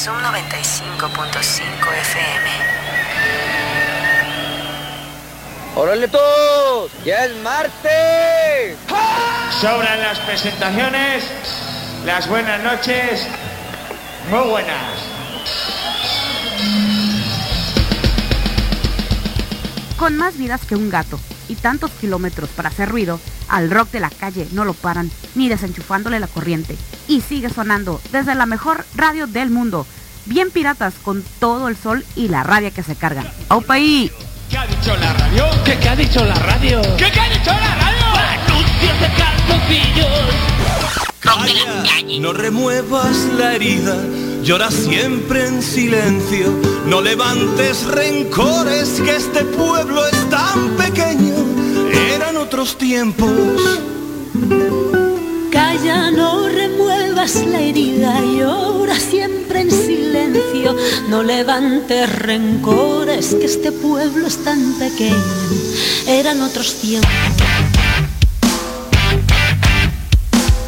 Zoom 95.5 FM. ¡Órale todos! ¡Ya es martes! Sobran las presentaciones, las buenas noches, muy buenas. Con más vidas que un gato y tantos kilómetros para hacer ruido, al rock de la calle no lo paran ni desenchufándole la corriente. Y sigue sonando desde la mejor radio del mundo. Bien piratas con todo el sol y la rabia que se cargan. ¡Opa ahí! ¿Qué ha dicho la radio? ¿Qué, qué ha dicho la radio? ¿Qué, qué ha dicho la radio? Anuncios de calzoncillos. Calla, no remuevas la herida, llora siempre en silencio, no levantes rencores que este pueblo es tan pequeño, eran otros tiempos. Calla, no la herida, llora siempre en silencio, no levantes rencores que este pueblo es tan pequeño, eran otros tiempos.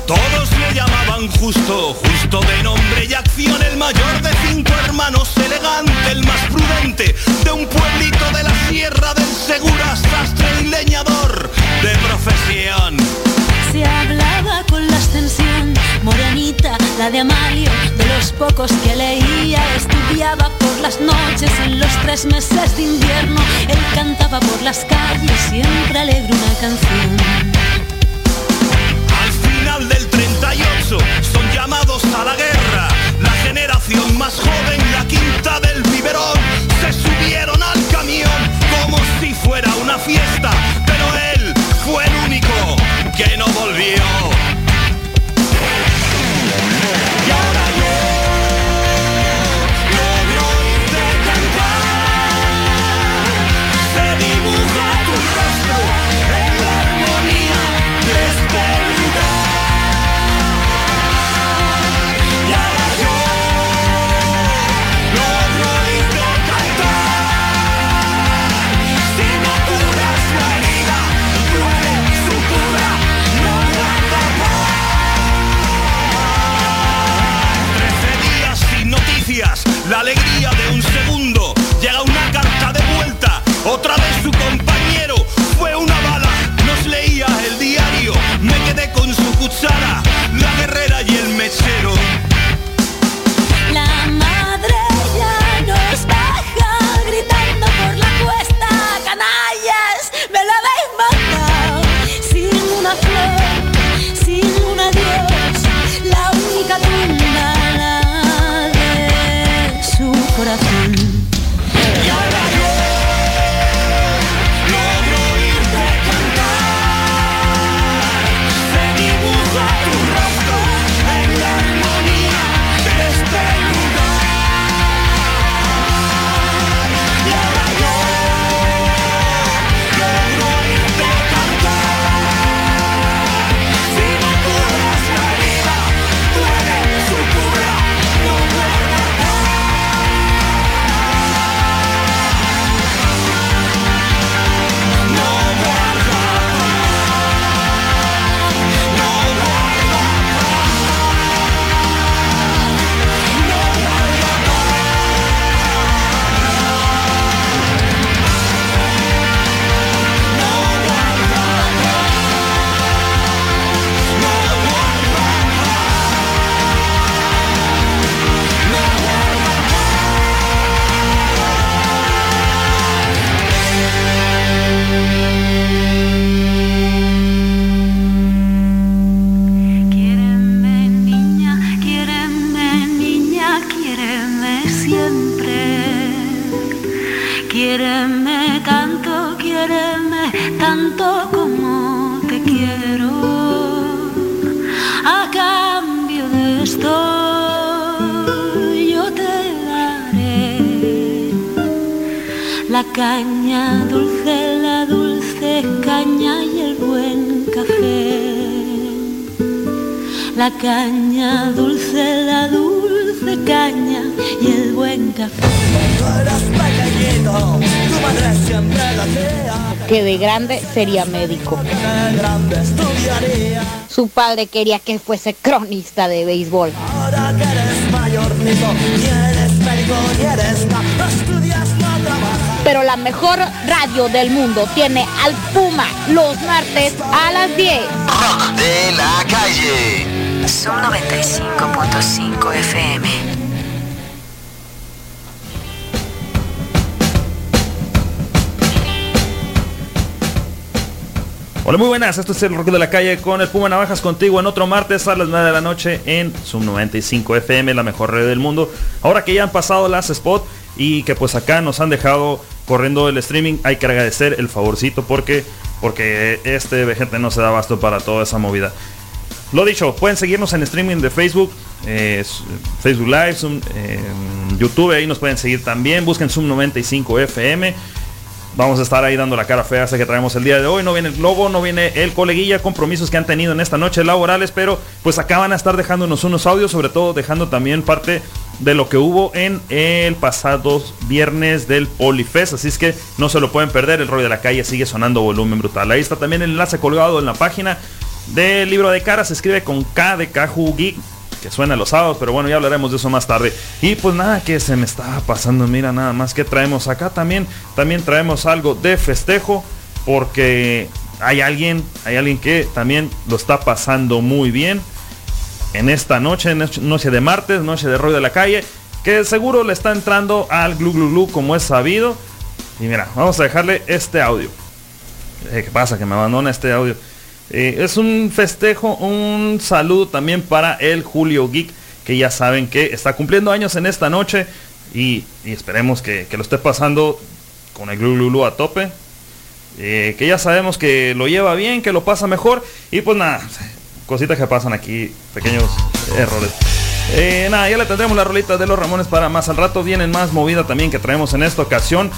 Todos le llamaban justo, justo de nombre y acción, el mayor de cinco hermanos, elegante, el más prudente, de un pueblito de la sierra del Segura, sastre y leñador de profesión. Se hablaba de Amalio, de los pocos que leía, estudiaba por las noches en los tres meses de invierno, él cantaba por las calles, siempre alegre una canción. Al final del 38 son llamados a la guerra. La generación más joven, la quinta del biberón, se subieron al camión como si fuera una fiesta. Pero él fue el único que no volvió. Sería médico. Su padre quería que fuese cronista de béisbol. Pero la mejor radio del mundo tiene al Puma los martes a las 10. Rock de la calle. Son 95.5 FM. Hola, muy buenas. Esto es el Rock de la Calle con el Puma Navajas contigo en otro martes a las 9 de la noche en Sub 95 FM, la mejor red del mundo. Ahora que ya han pasado las spot y que pues acá nos han dejado corriendo el streaming, hay que agradecer el favorcito porque porque este gente no se da basto para toda esa movida. Lo dicho, pueden seguirnos en streaming de Facebook, eh, Facebook Live, eh, YouTube, ahí nos pueden seguir también. Busquen Zoom 95 FM. Vamos a estar ahí dando la cara fea hasta que traemos el día de hoy. No viene el globo, no viene el coleguilla, compromisos que han tenido en esta noche laborales, pero pues acá van a estar dejándonos unos audios, sobre todo dejando también parte de lo que hubo en el pasado viernes del Polifest. Así es que no se lo pueden perder, el rollo de la calle sigue sonando volumen brutal. Ahí está también el enlace colgado en la página del libro de cara, se escribe con K de Kaju Geek que suena los sábados, pero bueno, ya hablaremos de eso más tarde. Y pues nada, que se me estaba pasando, mira nada más que traemos acá también, también traemos algo de festejo, porque hay alguien, hay alguien que también lo está pasando muy bien en esta noche, noche de martes, noche de rollo de la calle, que seguro le está entrando al glu glu como es sabido. Y mira, vamos a dejarle este audio. Eh, ¿Qué pasa? Que me abandona este audio. Eh, es un festejo, un saludo también para el Julio Geek, que ya saben que está cumpliendo años en esta noche y, esperemos que, que, lo esté pasando con el Glulu a tope. Eh, que ya sabemos que lo lleva bien, que lo pasa mejor y pues nada, cositas que pasan aquí, pequeños errores. Eh, nada, ya le tendremos la rolita de los Ramones para más al rato. Vienen más movida también que traemos en esta ocasión.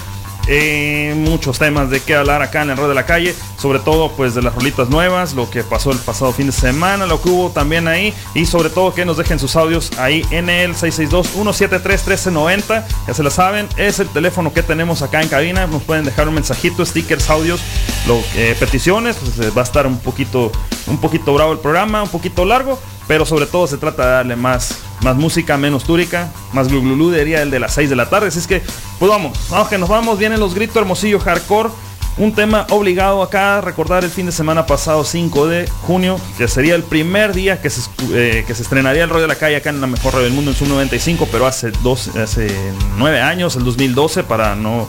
Eh, muchos temas de qué hablar acá en el rol de la calle, sobre todo pues de las rolitas nuevas, lo que pasó el pasado fin de semana, lo que hubo también ahí y sobre todo que nos dejen sus audios ahí en el 662-173-1390, ya se la saben, es el teléfono que tenemos acá en cabina, nos pueden dejar un mensajito, stickers, audios, lo, eh, peticiones, pues va a estar un poquito, un poquito bravo el programa, un poquito largo, pero sobre todo se trata de darle más, más música, menos túrica, más glu diría el de las 6 de la tarde. Así es que, pues vamos, vamos que nos vamos. Vienen los gritos Hermosillo Hardcore. Un tema obligado acá, recordar el fin de semana pasado, 5 de junio, que sería el primer día que se, eh, que se estrenaría el rollo de la calle acá en la mejor radio del mundo en su 95, pero hace, dos, hace 9 años, el 2012, para no,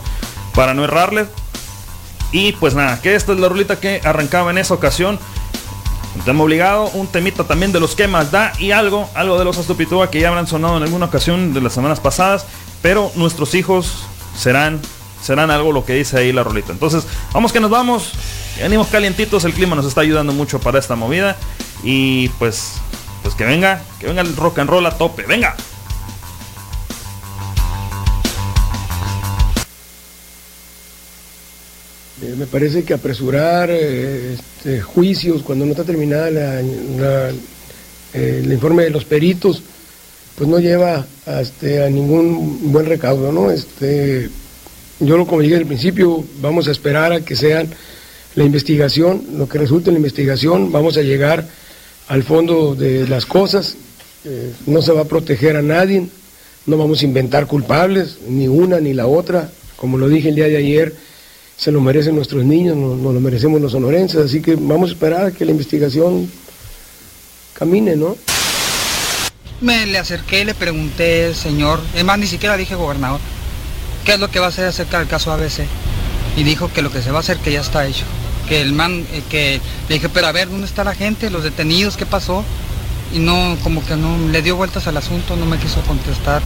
para no errarle. Y pues nada, que esta es la rulita que arrancaba en esa ocasión. Un tema obligado, un temita también de los que más da y algo, algo de los Astupitúa que ya habrán sonado en alguna ocasión de las semanas pasadas, pero nuestros hijos serán serán algo lo que dice ahí la rolita. Entonces, vamos que nos vamos. Venimos calientitos, el clima nos está ayudando mucho para esta movida y pues pues que venga, que venga el rock and roll a tope. Venga. Eh, me parece que apresurar eh, este, juicios cuando no está terminada la, eh, el informe de los peritos, pues no lleva a, este, a ningún buen recaudo, ¿no? Este, yo lo como dije al principio, vamos a esperar a que sean la investigación, lo que resulte en la investigación, vamos a llegar al fondo de las cosas, no se va a proteger a nadie, no vamos a inventar culpables, ni una ni la otra, como lo dije el día de ayer, se lo merecen nuestros niños, nos, lo merecemos los sonorenses, así que vamos a esperar a que la investigación camine, ¿no? Me le acerqué y le pregunté, señor, es más, ni siquiera dije gobernador, ¿qué es lo que va a hacer acerca del caso ABC? Y dijo que lo que se va a hacer que ya está hecho. Que el man, eh, que le dije, pero a ver, ¿dónde está la gente? ¿Los detenidos? ¿Qué pasó? Y no, como que no, le dio vueltas al asunto, no me quiso contestar.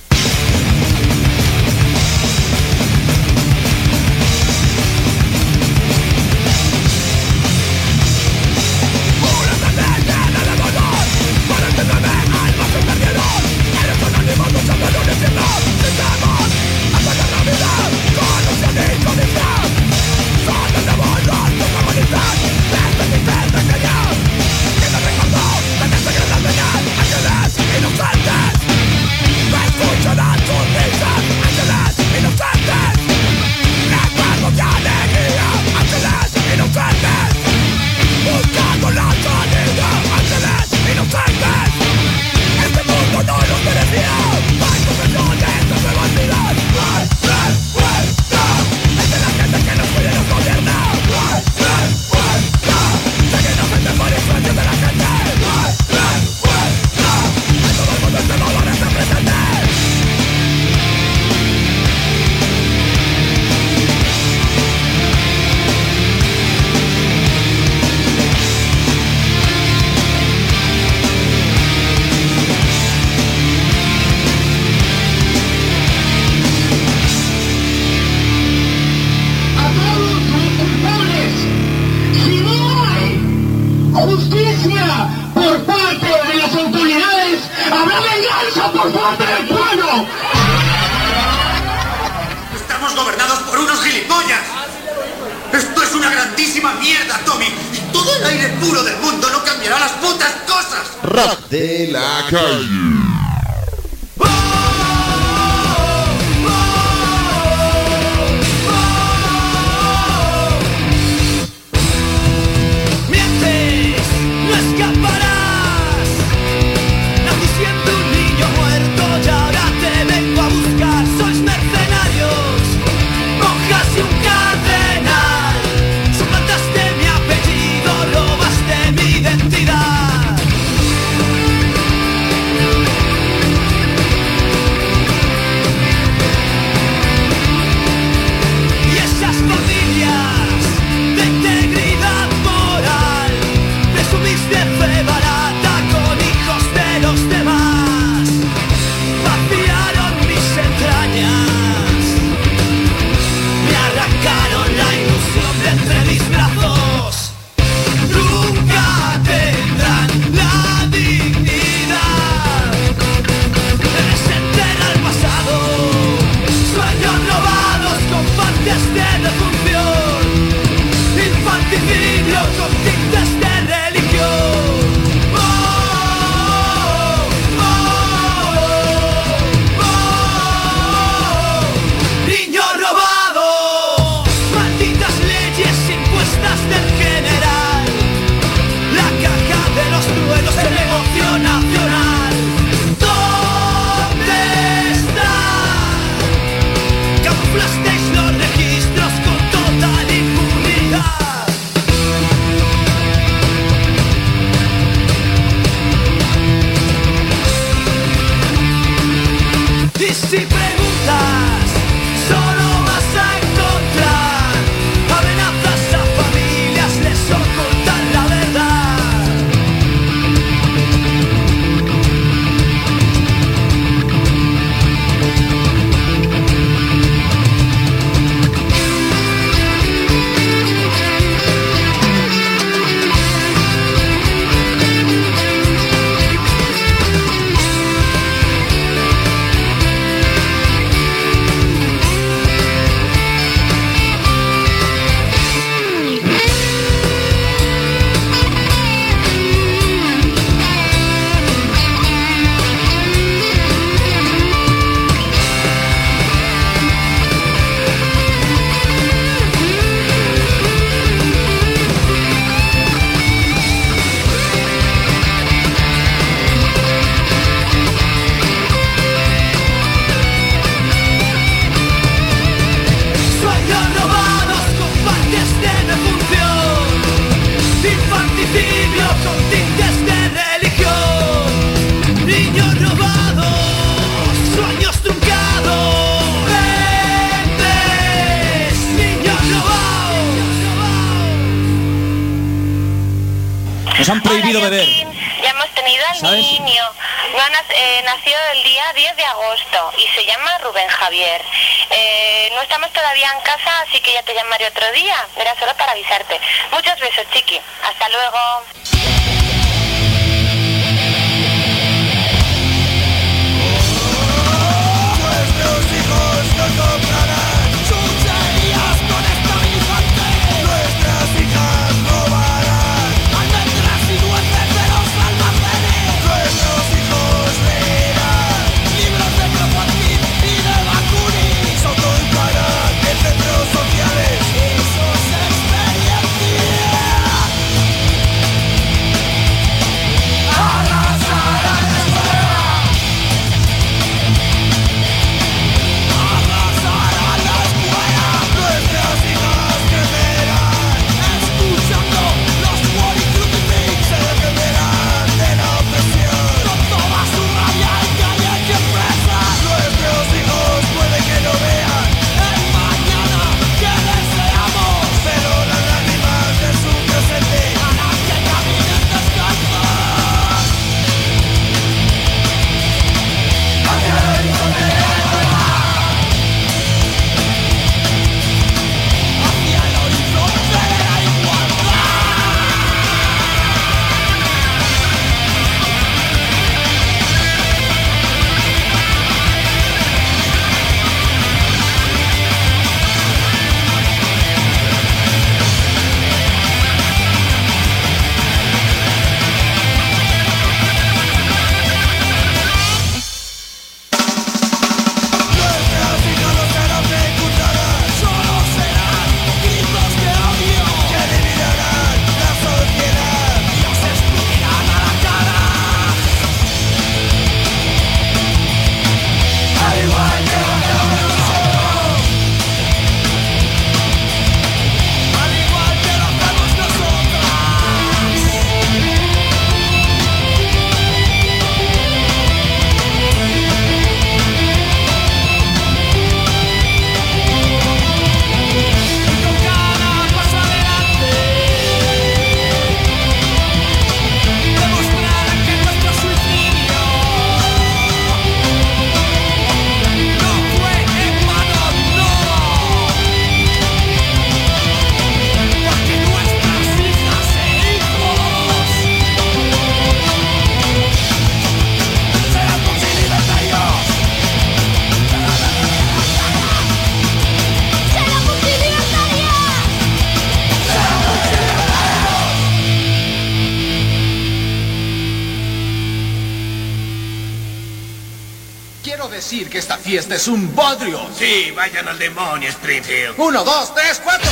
Fiesta es un bodrio. Sí, vayan al demonio, Springfield. Uno, dos, tres, cuatro.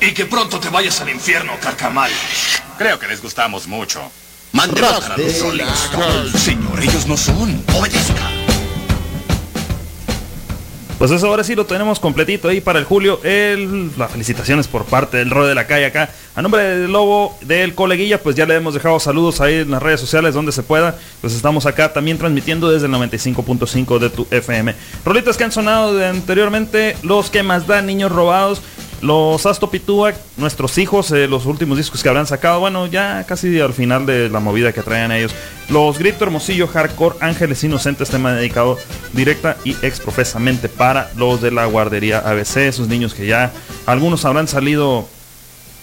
Y que pronto te vayas al infierno, carcamal. Creo que les gustamos mucho. Los de la. Señor, ellos no son. Obedezca. Pues eso ahora sí lo tenemos completito ahí para el Julio. El, las felicitaciones por parte del Rode de la Calle acá. A nombre del Lobo, del coleguilla, pues ya le hemos dejado saludos ahí en las redes sociales donde se pueda. Pues estamos acá también transmitiendo desde el 95.5 de tu FM. Rolitas que han sonado anteriormente, los que más dan niños robados. Los Asto Pitúa, nuestros hijos, eh, los últimos discos que habrán sacado, bueno, ya casi al final de la movida que traen ellos. Los Grito Hermosillo Hardcore Ángeles Inocentes, tema dedicado directa y exprofesamente para los de la guardería ABC, esos niños que ya algunos habrán salido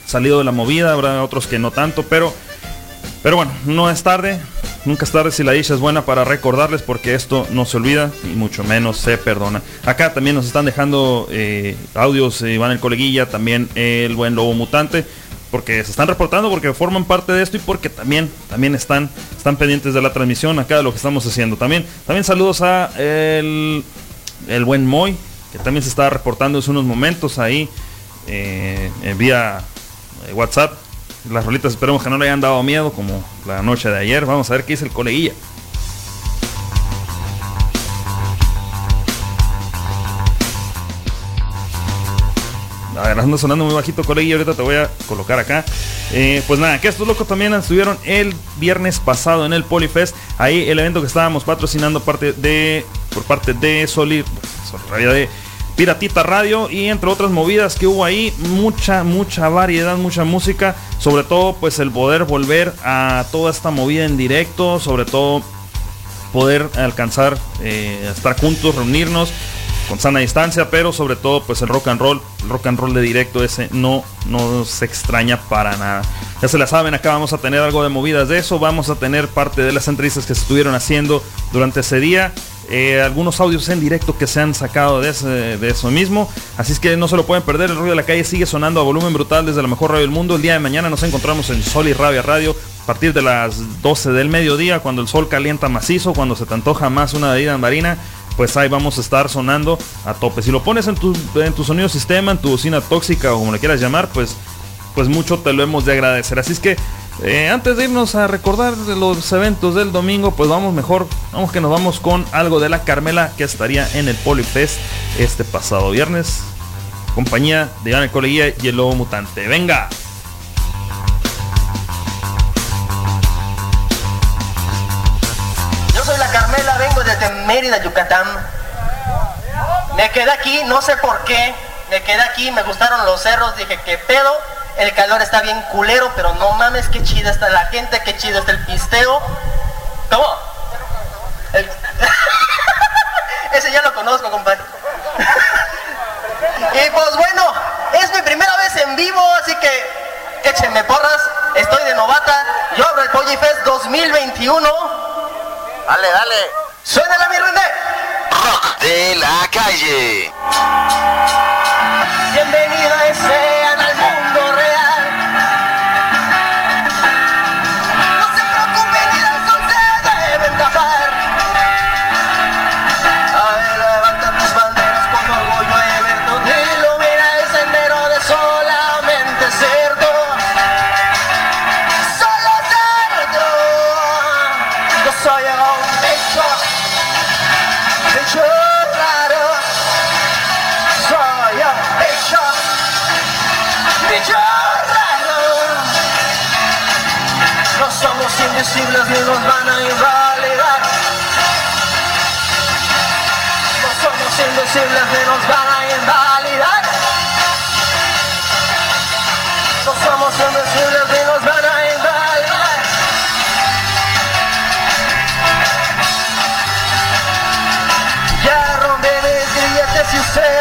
salido de la movida, habrá otros que no tanto, pero pero bueno, no es tarde, nunca es tarde si la dicha es buena para recordarles porque esto no se olvida y mucho menos se perdona. Acá también nos están dejando eh, audios eh, Iván el coleguilla, también el buen lobo mutante, porque se están reportando, porque forman parte de esto y porque también, también están, están pendientes de la transmisión acá de lo que estamos haciendo. También, también saludos a el, el buen Moy, que también se está reportando hace unos momentos ahí eh, eh, vía eh, WhatsApp. Las rolitas esperemos que no le hayan dado miedo como la noche de ayer. Vamos a ver qué dice el coleguilla. A ver, anda sonando muy bajito, coleguilla. Ahorita te voy a colocar acá. Eh, pues nada, que estos locos también estuvieron el viernes pasado en el Polyfest. Ahí el evento que estábamos patrocinando parte de, por parte de Solid, de Piratita Radio y entre otras movidas que hubo ahí, mucha, mucha variedad, mucha música, sobre todo pues el poder volver a toda esta movida en directo, sobre todo poder alcanzar, eh, estar juntos, reunirnos con sana distancia, pero sobre todo pues el rock and roll, el rock and roll de directo ese no, no se extraña para nada. Ya se la saben, acá vamos a tener algo de movidas de eso, vamos a tener parte de las entrevistas que se estuvieron haciendo durante ese día. Eh, algunos audios en directo que se han sacado de, eso mismo. Así es que no se lo pueden perder. El ruido de la calle sigue sonando a volumen brutal desde la mejor radio del mundo. El día de mañana nos encontramos en Sol y Rabia Radio a partir de las 12 del mediodía, cuando el sol calienta macizo, cuando se te antoja más una bebida marina. Pues ahí vamos a estar sonando a tope. Si lo pones en tu, en tu sonido sistema, en tu bocina tóxica o como le quieras llamar, pues, pues mucho te lo hemos de agradecer. Así es que eh, antes de irnos a recordar los eventos del domingo, pues vamos mejor, vamos que nos vamos con algo de la Carmela que estaría en el Polyfest este pasado viernes. Compañía de el Coleguía y el Lobo Mutante. Venga. Yo soy la Carmela, vengo desde Mérida, Yucatán. Me quedé aquí, no sé por qué. Me quedé aquí, me gustaron los cerros, dije, ¿qué pedo? El calor está bien culero, pero no mames, qué chida está la gente, qué chido está el pisteo. ¿Cómo? El- Ese ya lo conozco, compadre. y pues bueno, es mi primera vez en vivo, así que échenme porras. Estoy de novata. Yo abro el Pollifest 2021. Dale, dale. Suénala, mi René. Rock de la calle. Bienvenidas sean al Somos invisibles ni nos van a invalidar. No somos invisibles ni nos van a invalidar. No somos invisibles ni nos van a invalidar. Ya rompí mis grilletes y usted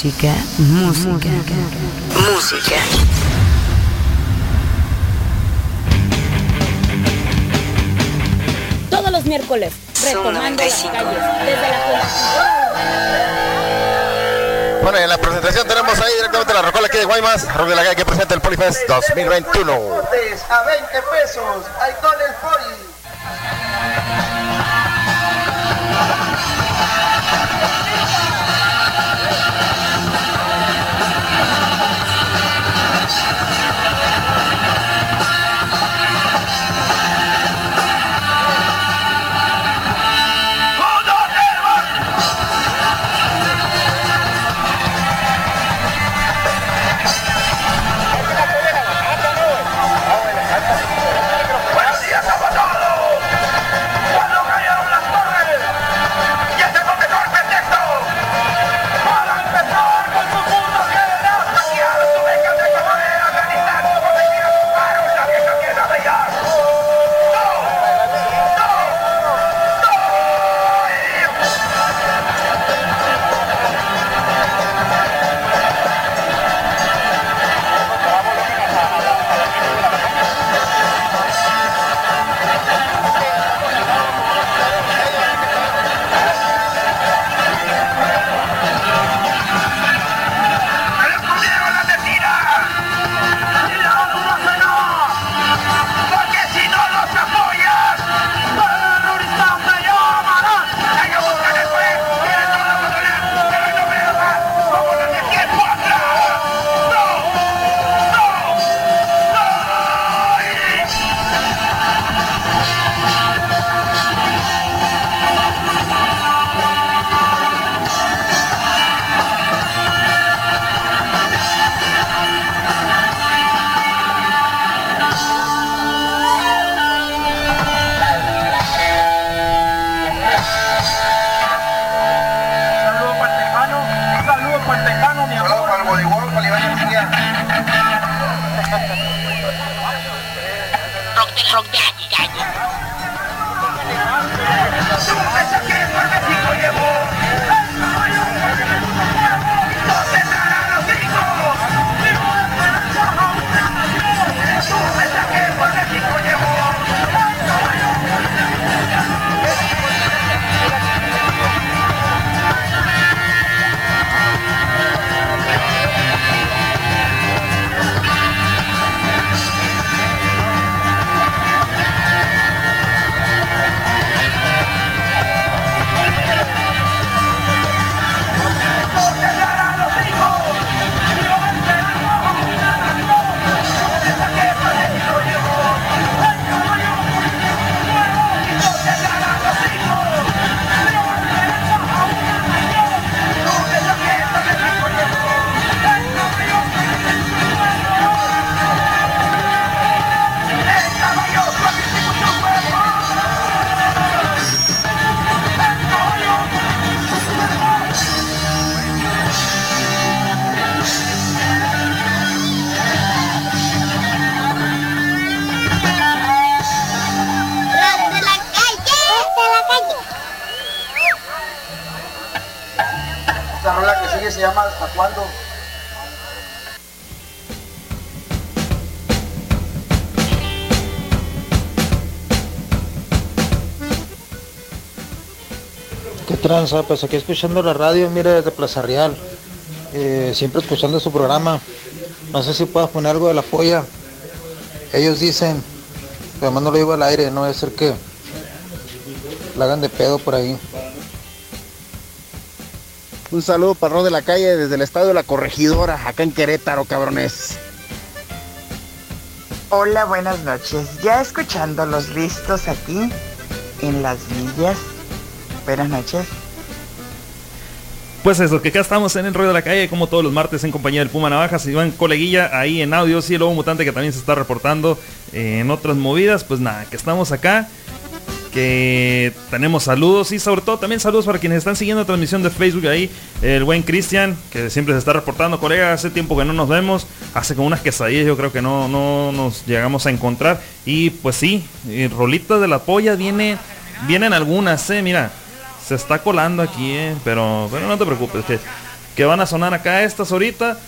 Música, música, música. Todos los miércoles, retomando las calles desde la cultura Bueno, en la presentación tenemos ahí directamente la rocola aquí de Guaymas, Rubio la que presenta el Polifest 2021. Pues aquí escuchando la radio, mire, desde Plaza Real. Eh, siempre escuchando su programa. No sé si puedas poner algo de la polla. Ellos dicen, pero además no lo digo al aire, no debe ser que la hagan de pedo por ahí. Un saludo para Ron de la calle desde el estadio de la corregidora, acá en Querétaro, cabrones. Hola, buenas noches. Ya escuchando los listos aquí en las villas. Buenas noches. Pues eso, que acá estamos en el ruido de la calle, como todos los martes en compañía del Puma Navajas, Iván Coleguilla ahí en audio, sí, el lobo mutante que también se está reportando eh, en otras movidas, pues nada, que estamos acá, que tenemos saludos y sobre todo también saludos para quienes están siguiendo la transmisión de Facebook ahí, el buen Cristian, que siempre se está reportando, colega, hace tiempo que no nos vemos, hace como unas quesadillas yo creo que no, no nos llegamos a encontrar, y pues sí, y rolitas de la polla viene, vienen algunas, eh, mira, se está colando aquí, eh, pero, pero no te preocupes, que, que van a sonar acá estas ahorita,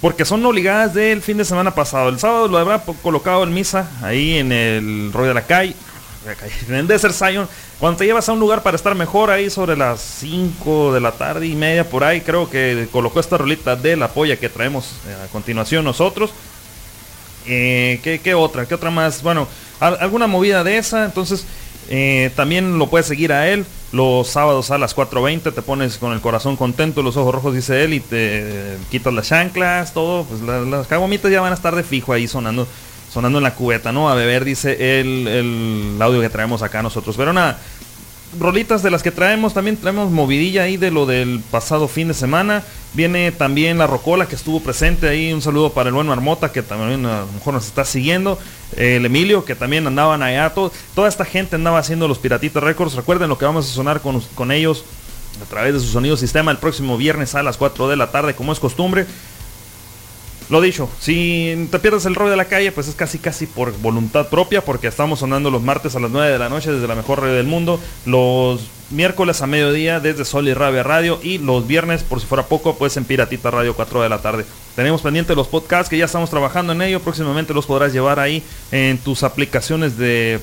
porque son obligadas del fin de semana pasado. El sábado lo habrá colocado en misa, ahí en el rollo de la calle, en el Desert Zion. Cuando te llevas a un lugar para estar mejor, ahí sobre las 5 de la tarde y media por ahí, creo que colocó esta rolita de la polla que traemos eh, a continuación nosotros. Eh, ¿qué, qué otra? ¿Qué otra más? Bueno, al- alguna movida de esa. Entonces, eh, también lo puedes seguir a él. Los sábados a las 4.20 te pones con el corazón contento, los ojos rojos, dice él, y te quitas las chanclas, todo. Pues la- las caguamitas ya van a estar de fijo ahí sonando sonando en la cubeta, ¿no? A beber, dice el, el audio que traemos acá nosotros. Pero nada, rolitas de las que traemos, también traemos movidilla ahí de lo del pasado fin de semana. Viene también la Rocola que estuvo presente ahí. Un saludo para el buen Marmota que también a lo mejor nos está siguiendo. El Emilio que también andaban allá. todo- toda esta gente andaba haciendo los Piratitas Records. Recuerden lo que vamos a sonar con, con ellos a través de su sonido sistema el próximo viernes a las 4 de la tarde como es costumbre. Lo dicho, si te pierdes el rollo de la calle, pues es casi casi por voluntad propia, porque estamos sonando los martes a las 9 de la noche desde la mejor radio del mundo, los miércoles a mediodía desde Sol y Rabia Radio y los viernes, por si fuera poco, pues en Piratita Radio 4 de la tarde. Tenemos pendiente los podcasts que ya estamos trabajando en ello, próximamente los podrás llevar ahí en tus aplicaciones de,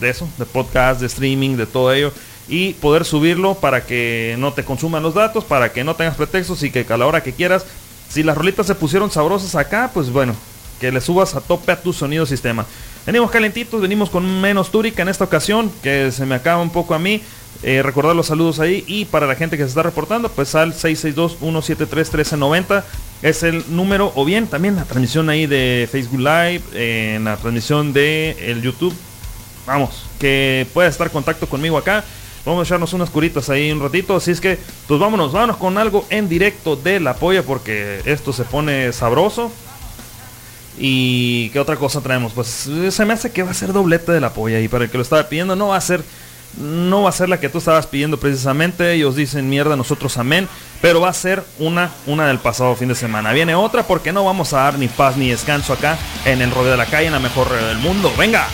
de eso, de podcast, de streaming, de todo ello y poder subirlo para que no te consuman los datos, para que no tengas pretextos y que a la hora que quieras si las rolitas se pusieron sabrosas acá, pues bueno, que le subas a tope a tu sonido sistema. Venimos calentitos, venimos con menos túrica en esta ocasión, que se me acaba un poco a mí. Eh, recordar los saludos ahí y para la gente que se está reportando, pues al 662-173-1390 es el número, o bien también la transmisión ahí de Facebook Live, eh, en la transmisión de el YouTube. Vamos, que pueda estar en contacto conmigo acá. Vamos a echarnos unas curitas ahí un ratito. Así es que, pues vámonos, vámonos con algo en directo de la polla porque esto se pone sabroso. ¿Y qué otra cosa traemos? Pues se me hace que va a ser doblete de la polla. Y para el que lo estaba pidiendo, no va a ser. No va a ser la que tú estabas pidiendo precisamente. Ellos dicen mierda, nosotros amén. Pero va a ser una, una del pasado fin de semana. Viene otra porque no vamos a dar ni paz ni descanso acá en el rodeo de la calle, en la mejor radio del mundo. ¡Venga!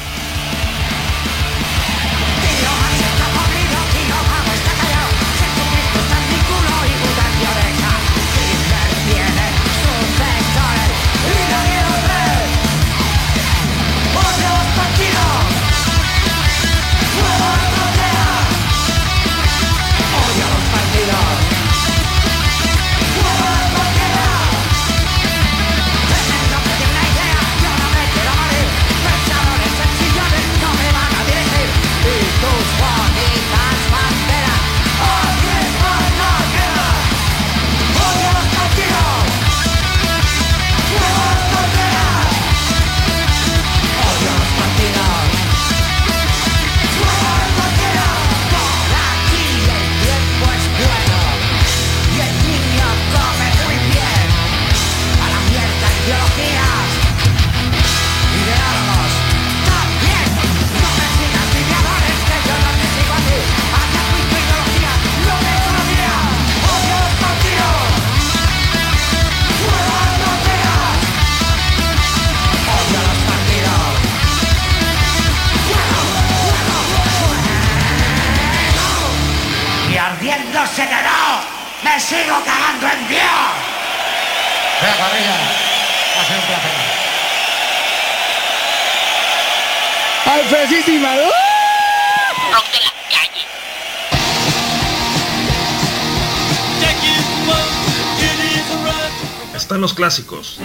Clásicos.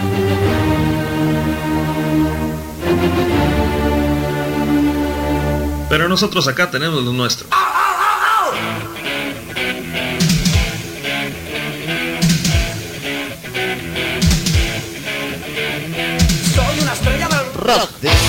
Pero nosotros acá tenemos lo nuestro. Rock.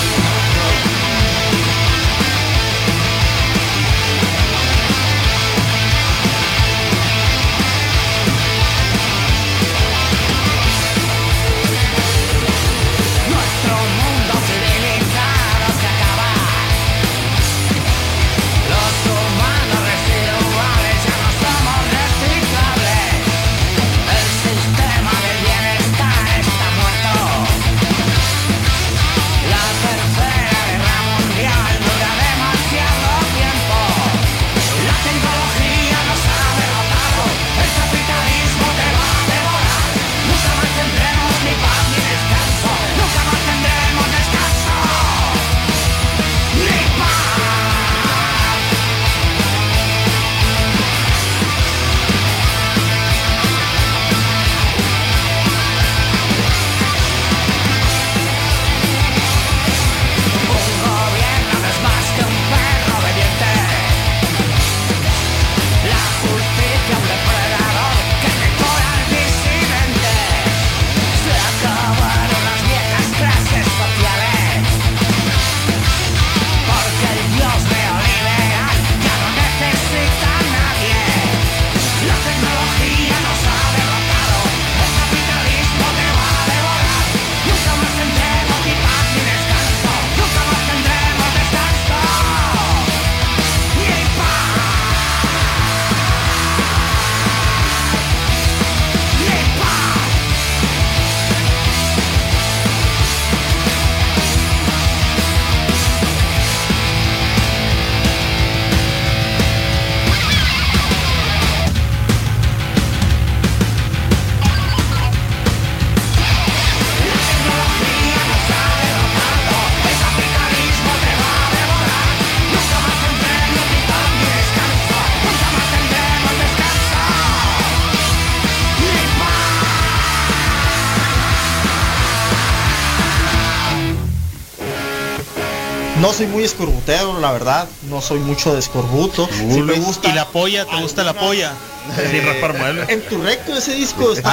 Soy muy escorbutero, la verdad. No soy mucho de escorbuto. Sí me gusta. ¿Y la polla? ¿Te gusta la polla? Sin raspar muebles. En tu recto ese disco está.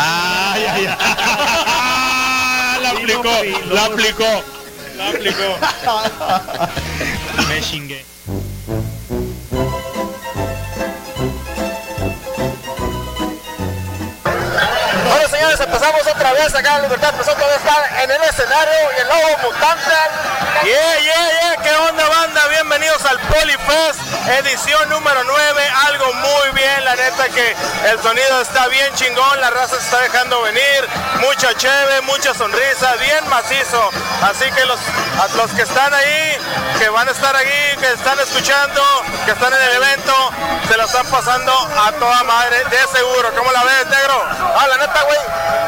¡Ay, ay, ay! La aplicó, la aplicó, la aplicó. Me chingué. Bueno, señores, empezamos otra vez acá en Libertad. Empezamos otra vez estar en el escenario y el lobo mutante. Yeah, yeah, yeah, ¿qué onda banda? Bienvenidos al Polyfest, edición número 9, algo muy bien, la neta que el sonido está bien chingón, la raza se está dejando venir, mucha cheve, mucha sonrisa, bien macizo, así que los, los que están ahí, que van a estar ahí, que están escuchando, que están en el evento, se lo están pasando a toda madre, de seguro, ¿cómo la ves, negro? Ah, la neta, güey,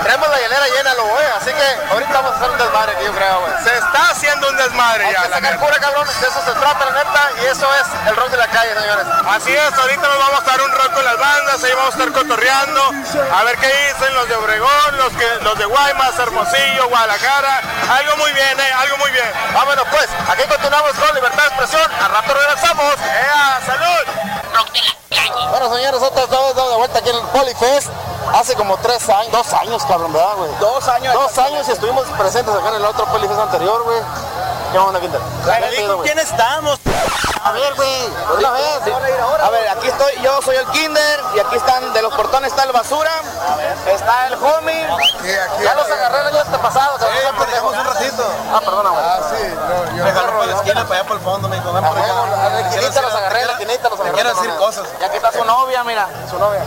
traemos la hielera llena, lo güey, así que ahorita vamos a hacer un desmadre, yo creo, güey. Se está haciendo un desmadre Hay ya, que la sacar cura, cabrón, de eso se trata, la neta, y eso es el rock de la calle, señores. Así es, ahorita nos vamos a dar un rock con las bandas, ahí vamos a estar cotorreando, a ver qué dicen los de Obregón, los que los de Guaymas, Hermosillo, Guadalajara, algo muy bien, eh, algo muy bien. Vámonos pues, aquí continuamos con Libertad de Expresión, al rato regresamos. ¡Ea, salud! Bueno, señores, nosotros estamos de vuelta aquí en el Polyfest. Hace como tres años, dos años, cabrón, ¿verdad, güey? Dos años. Dos años y estuvimos presentes acá en el otro Polyfest anterior, güey. ¿Qué onda, Quinter? ¿Con quién estamos? A ver, güey, una vez. A ver, aquí estoy, yo soy el Kinder y aquí están, de los portones está el basura, está el homie. Ya los agarré el año pasado, cabrón. Eh, manejamos un ratito. Ah, perdona, güey. Ah, sí, no, yo me agarro por la esquina para allá por el fondo, me dijo, ven por acá. A la esquinita los agarré, la esquinita los agarré. quiero decir cosas. Y aquí está su novia, mira, su novia.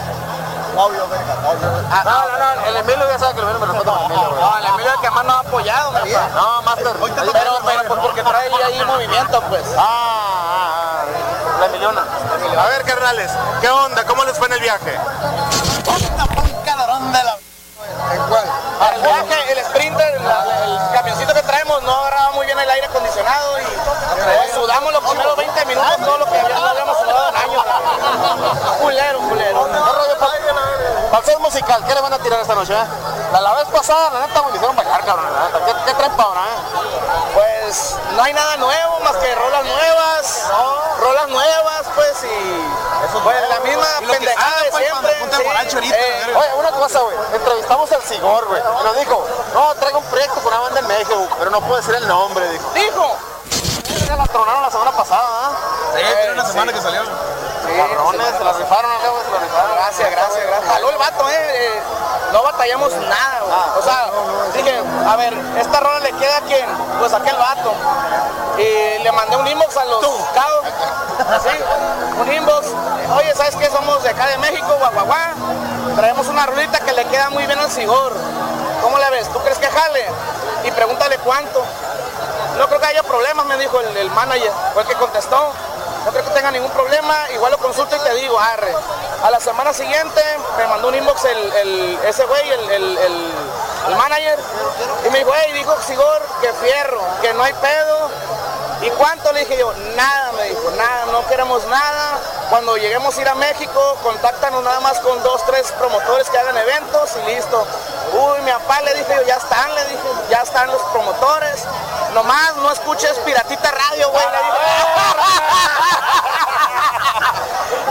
Novio, venga, novio. Ah, no, no, no, el Emilio ya sabe que el Emilio me respeto con Emilio, güey. No, el Emilio es el que más nos ha apoyado, papá. No, Master. Pero, pero, pues porque trae ahí movimiento, pues. Ah, ah, ah. La Emiliona. A ver, carnales, ¿qué onda? ¿Cómo les fue en el viaje? ¿Dónde la ¿En cuál? Al viaje, el sprinter, el camioncito que traemos no agarraba muy bien el aire acondicionado y pues, sudamos los primeros 20 minutos todo lo que no habíamos sudado en años. Culero, culero. Para musical, ¿qué le van a tirar esta noche? eh? La, la vez pasada, la neta, me hicieron bailar, cabrón. La neta. ¿Qué, qué traen para ahora? eh? Pues no hay nada nuevo más que rolas nuevas, rolas nuevas, pues y pues la misma Y pendejada salga, de pues, siempre. sí. ahorita, Eh. Oye, una cosa, güey. Entrevistamos al Sigor, güey. Y nos dijo, no, traigo un proyecto con una banda en México, pero no puedo decir el nombre, dijo. Dijo. La tronaron la semana pasada, ¿ah? Sí, tiene una semana que Cabrones, se la rifaron güey, se la rifaron. Gracias, gracias, gracias. Jaló el vato, eh. eh, No batallamos nada, güey. Ah. O sea, dije, a ver, esta rola le queda a quién? Pues a aquel vato. Y le mandé un inbox a los cabos. Sí, un inbox. Oye, ¿sabes qué? Somos de acá de México, guaguaguá. Traemos una rolita que le queda muy bien al Sigor. ¿Cómo la ves? ¿Tú crees que jale? Y pregúntale cuánto. No creo que haya problemas, me dijo el, el manager, fue el que contestó. No creo que tenga ningún problema, igual lo consulto y te digo, arre. A la semana siguiente me mandó un inbox el, el- ese güey, el, el- el- manager, y me dijo, hey, dijo Sigor, que fierro, que no hay pedo. ¿Y cuánto? Le dije yo, nada, me dijo, nada, no queremos nada. Cuando lleguemos a ir a México, contáctanos nada más con dos, tres promotores que hagan eventos y listo. Uy, mi papá le dije yo, ya están, le dije, ya están los promotores. Nomás no escuches Piratita Radio, güey.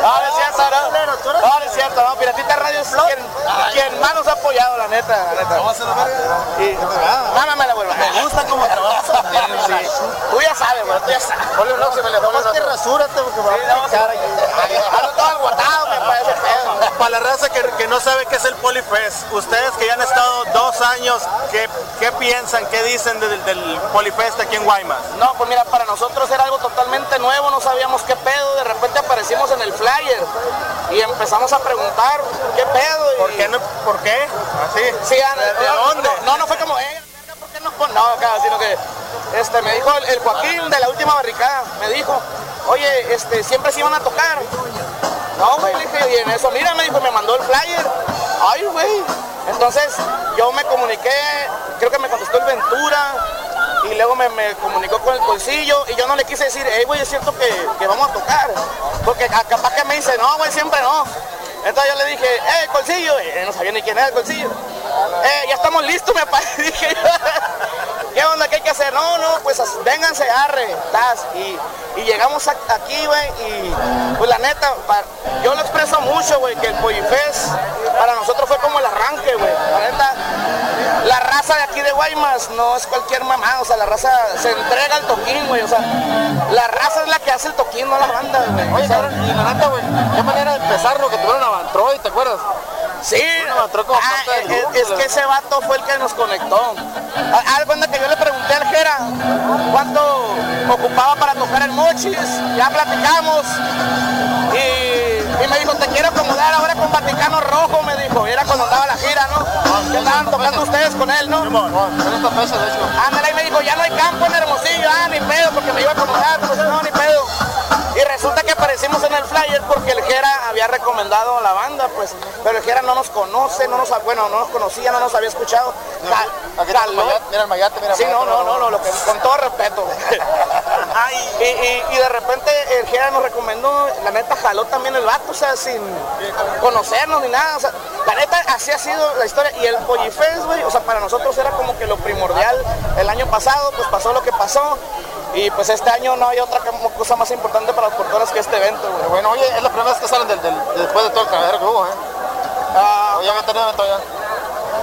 No, no es cierto, no. No, no es cierto, no, Piratita Radio es quien, quien más nos ha apoyado, la neta, la neta. Y, mámamela, güey. Me gusta como trabajas. Sí. Tú ya sabes, güey, tú ya sabes. Ponle un se me le pone Nomás que rasúrate porque me va a picar aquí. Ando todo me parece. Para la raza que, que no sabe qué es el Polifest, ustedes que ya han estado dos años, ¿qué, qué piensan, qué dicen del, del Polifest aquí en Guaymas? No, pues mira, para nosotros era algo totalmente nuevo, no sabíamos qué pedo, de repente aparecimos en el y empezamos a preguntar qué pedo. ¿Por qué? No, ¿Por qué? Así. Sí, ¿De no, dónde? No, no fue como, eh, ¿por qué nos pon-?" No, acá, sino que este, me dijo el, el Joaquín de la última barricada, me dijo, oye, este, siempre se iban a tocar. No, güey, le dije, y en eso, mira, me dijo, me mandó el flyer. Ay, güey. Entonces, yo me comuniqué, creo que me contestó el Ventura, y luego me, comunicó con el bolsillo, y yo no le quise decir, hey, güey, es cierto que, que vamos a tocar. Porque ca- capaz que me dice, no, güey, siempre no. Entonces yo le dije, eh, Colcillo, y no sabía ni quién era el Colcillo. Eh, ya estamos listos, me. Dije yo, ¿qué onda? ¿Qué hay que hacer? No, no, pues vénganse, arre, tas. Y, y llegamos a- aquí, güey, y pues la neta, pa- yo lo expreso mucho, güey, que el Pollifest para nosotros fue como el arranque, güey. La neta, la raza de aquí de Guaymas no es cualquier mamá, o sea, la raza se entrega al toquín, güey, o sea, la raza es la que hace el toquín, no la banda, güey. Oye, O sea, y la neta, güey, qué manera de empezar lo que tuvieron a Bantroy, ¿te acuerdas? Sí, ah, es, es que ese vato fue el que nos conectó. A- Haz cuenta que yo le pregunté al Jera cuánto ocupaba para tocar el Mochis, ya platicamos y, y me dijo, te quiero acomodar ahora con Vaticano Rojo, me dijo, y era cuando andaba la gira, ¿no? Que estaban tocando ustedes con él, ¿no? Ándale, y me dijo, ya no hay campo en Hermosillo, ah, ni pedo, porque me iba a acomodar, pues no, ni pedo. Y resulta que aparecimos en el flyer porque el había recomendado a la banda, pues, pero el Jera no nos conoce, no nos, bueno, no nos conocía, no nos había escuchado. El mayate, mira el mayate, mira el Sí, no, mayate, no, no, no, lo que, con todo respeto. Ay, y, y- y de repente el Jera nos recomendó, la neta jaló también el vato, o sea, sin conocernos ni nada, o sea, la neta así ha sido la historia. Y el Pollifest, güey, o sea, para nosotros era como que lo primordial. El año pasado, pues pasó lo que pasó. Y pues este año no hay otra cosa más importante para los portores que este evento, güey. Bueno, oye, es la primera vez que salen del, del- después de todo el cagadero que hubo, ¿eh? Ah, ya había tenido evento ya.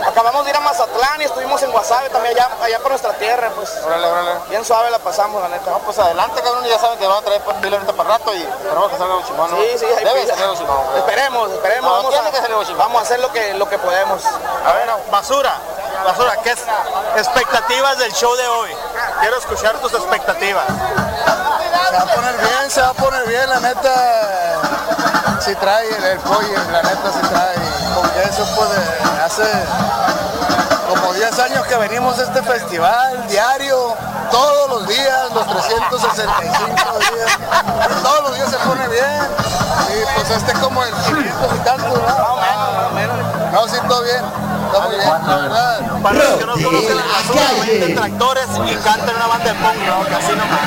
Acabamos de ir a Mazatlán y estuvimos en Guasave también allá, allá por nuestra tierra, pues. Órale, órale. Bien suave la pasamos, la neta. No, pues adelante, cabrón, y ya saben que van a traer pues, pila ahorita para rato y esperamos que salga un chimón. Sí, sí, hay Debe pila. salir un chimón. Esperemos, esperemos. No, vamos, tiene a, que salir un chimón. vamos a hacer lo que, lo que podemos. A ver, basura, basura, ¿qué es expectativas del show de hoy? Quiero escuchar tus expectativas. Se va a poner bien, se va a poner bien, la neta. Si trae el, el pollo, la neta si trae. Porque eso pues de- hace como 10 años que venimos a este festival diario, todos los días, los 365 días. todos los días se pone bien. Y pues este es como el 500 y tanto. No, No, sí, todo bien. Para los que no conocen la venden tractores y cantan una banda de punk rock, así nomás.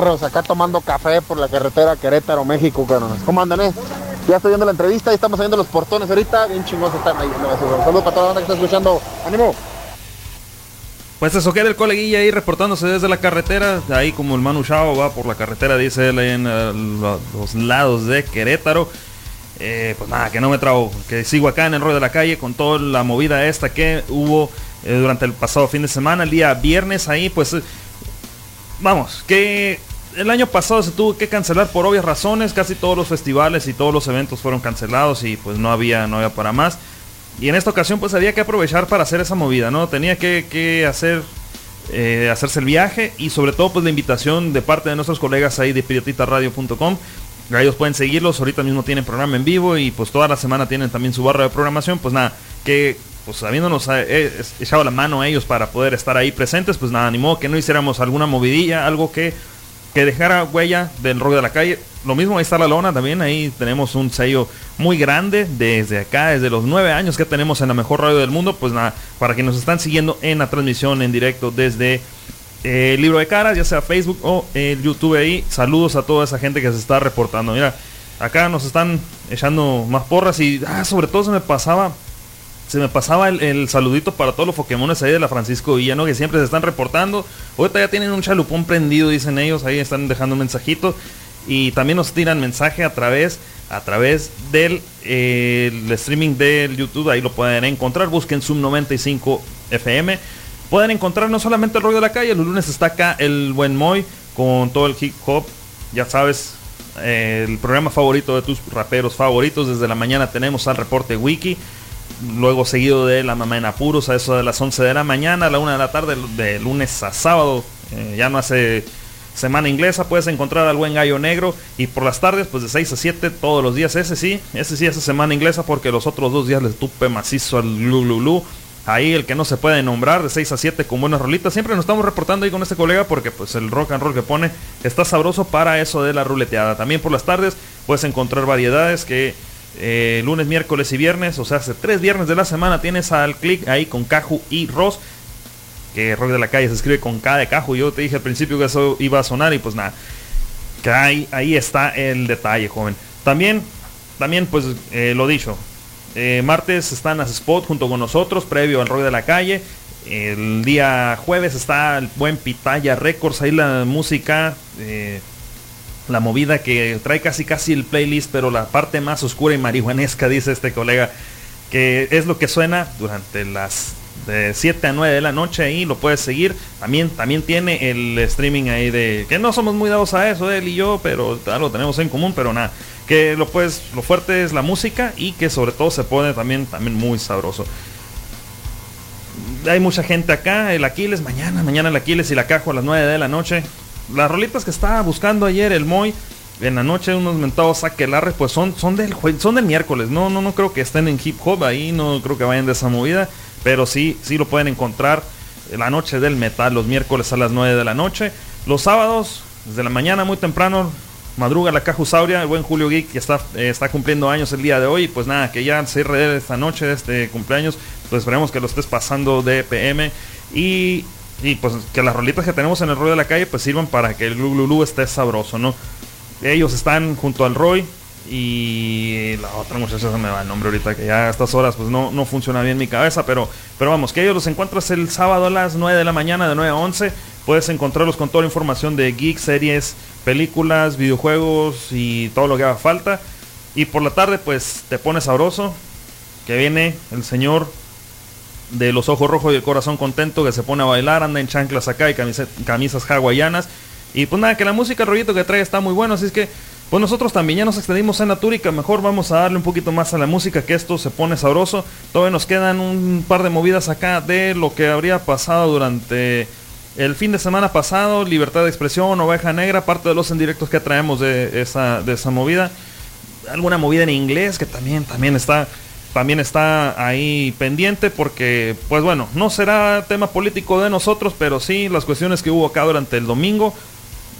Acá tomando café por la carretera Querétaro, México, cabrones. ¿Cómo andan, eh? Ya estoy viendo la entrevista y estamos viendo los portones ahorita. Bien chingosos están ahí. Saludos para toda la banda que está escuchando. ¡Ánimo! Pues eso queda el coleguilla ahí reportándose desde la carretera, ahí como el Manu Chao va por la carretera, dice él, en eh, lo- los lados de Querétaro. Eh, pues nada, que no me trago, que sigo acá en el rollo de la calle con toda la movida esta que hubo eh, durante el pasado fin de semana, el día viernes ahí, pues vamos, que el año pasado se tuvo que cancelar por obvias razones, casi todos los festivales y todos los eventos fueron cancelados y pues no había, no había para más. Y en esta ocasión pues había que aprovechar para hacer esa movida, ¿no? Tenía que, hacer, eh, hacerse el viaje y sobre todo pues la invitación de parte de nuestros colegas ahí de piratitarradio.com. Ellos pueden seguirlos, ahorita mismo tienen programa en vivo y pues toda la semana tienen también su barra de programación. Pues nada, que pues habiéndonos eh, eh, echado la mano a ellos para poder estar ahí presentes, pues nada, animó que no hiciéramos alguna movidilla, algo que, que dejara huella del rollo de la calle. Lo mismo, ahí está la lona también, ahí tenemos un sello muy grande desde acá, desde los nueve años que tenemos en la mejor radio del mundo, pues nada, para quienes nos están siguiendo en la transmisión en directo desde eh, el libro de caras, ya sea Facebook o el YouTube ahí, saludos a toda esa gente que se está reportando. Mira, acá nos están echando más porras y ah, sobre todo se me pasaba se me pasaba el, saludito para todos los Pokémones ahí de la Francisco Villa, ¿no? Que siempre se están reportando. Ahorita ya tienen un chalupón prendido, dicen ellos, ahí están dejando un mensajito. Y también nos tiran mensaje a través, a través del eh, streaming del YouTube, ahí lo pueden encontrar, busquen Zoom 95 FM. Pueden encontrar no solamente el rollo de la calle, los lunes está acá el buen Moy con todo el hip hop, ya sabes, eh, el programa favorito de tus raperos favoritos. Desde la mañana tenemos al reporte wiki. Luego seguido de la mamá en apuros a eso de las 11 de la mañana, a la 1 de la tarde, de lunes a sábado. eh, ya no hace semana inglesa, puedes encontrar al buen gallo negro. Y por las tardes, pues de 6 a 7 todos los días. Ese sí, ese sí, esa semana inglesa, porque los otros dos días les tupe macizo al Lululu. Ahí el que no se puede nombrar, de 6 a 7 con buenas rolitas. Siempre nos estamos reportando ahí con este colega porque pues el rock and roll que pone está sabroso para eso de la ruleteada. También por las tardes puedes encontrar variedades que eh, lunes, miércoles y viernes, o sea, hace tres viernes de la semana tienes al click ahí con Caju y Ross. Que rock de la calle se escribe con K de Caju. Yo te dije al principio que eso iba a sonar y pues nada. Que ahí, ahí está el detalle, joven. También, también pues eh, lo dicho. eh, martes están las Spot junto con nosotros, previo al rock de la calle. El día jueves está el buen Pitaya Records, ahí la música. La movida que trae casi casi el playlist, pero la parte más oscura y marihuanesca, dice este colega, que es lo que suena durante las de 7 a 9 de la noche ahí, lo puedes seguir. También, también tiene el streaming ahí de, que no somos muy dados a eso, él y yo, pero ah, lo tenemos en común, pero nada, que lo puedes, lo fuerte es la música y que sobre todo se pone también, también muy sabroso. Hay mucha gente acá, el Aquiles, mañana, mañana el Aquiles y la Cajo a las 9 de la noche. Las rolitas que estaba buscando ayer el Moy en la noche unos mentados aquelarres pues son son del son del miércoles no no no creo que estén en hip hop ahí no creo que vayan de esa movida pero sí sí lo pueden encontrar en la noche del metal los miércoles a las 9 de la noche. Los sábados desde la mañana muy temprano madruga la Cajusauria el buen Julio Geek que está eh, está cumpliendo años el día de hoy pues nada que ya cierre de esta noche de este cumpleaños pues esperemos que lo estés pasando de PM y y pues que las rolitas que tenemos en el rollo de la calle pues sirvan para que el Glu esté sabroso, ¿no? Ellos están junto al Roy y la otra muchacha se me va el nombre ahorita que ya a estas horas pues no, no funciona bien mi cabeza, pero, pero vamos, que ellos los encuentras el sábado a las 9 de la mañana de 9 a 11. Puedes encontrarlos con toda la información de geek, series, películas, videojuegos y todo lo que haga falta. Y por la tarde pues te pones sabroso, que viene el señor de los ojos rojos y el corazón contento que se pone a bailar, anda en chanclas acá y camisa- camisas hawaianas. Y pues nada, que la música, el rollito que trae está muy bueno, así es que pues nosotros también ya nos extendimos en la túrica, mejor vamos a darle un poquito más a la música, que esto se pone sabroso. Todavía nos quedan un par de movidas acá de lo que habría pasado durante el fin de semana pasado, Libertad de Expresión, Oveja Negra, parte de los en directos que traemos de esa, de esa movida alguna movida en inglés que también también está también está ahí pendiente porque pues bueno no será tema político de nosotros pero sí las cuestiones que hubo acá durante el domingo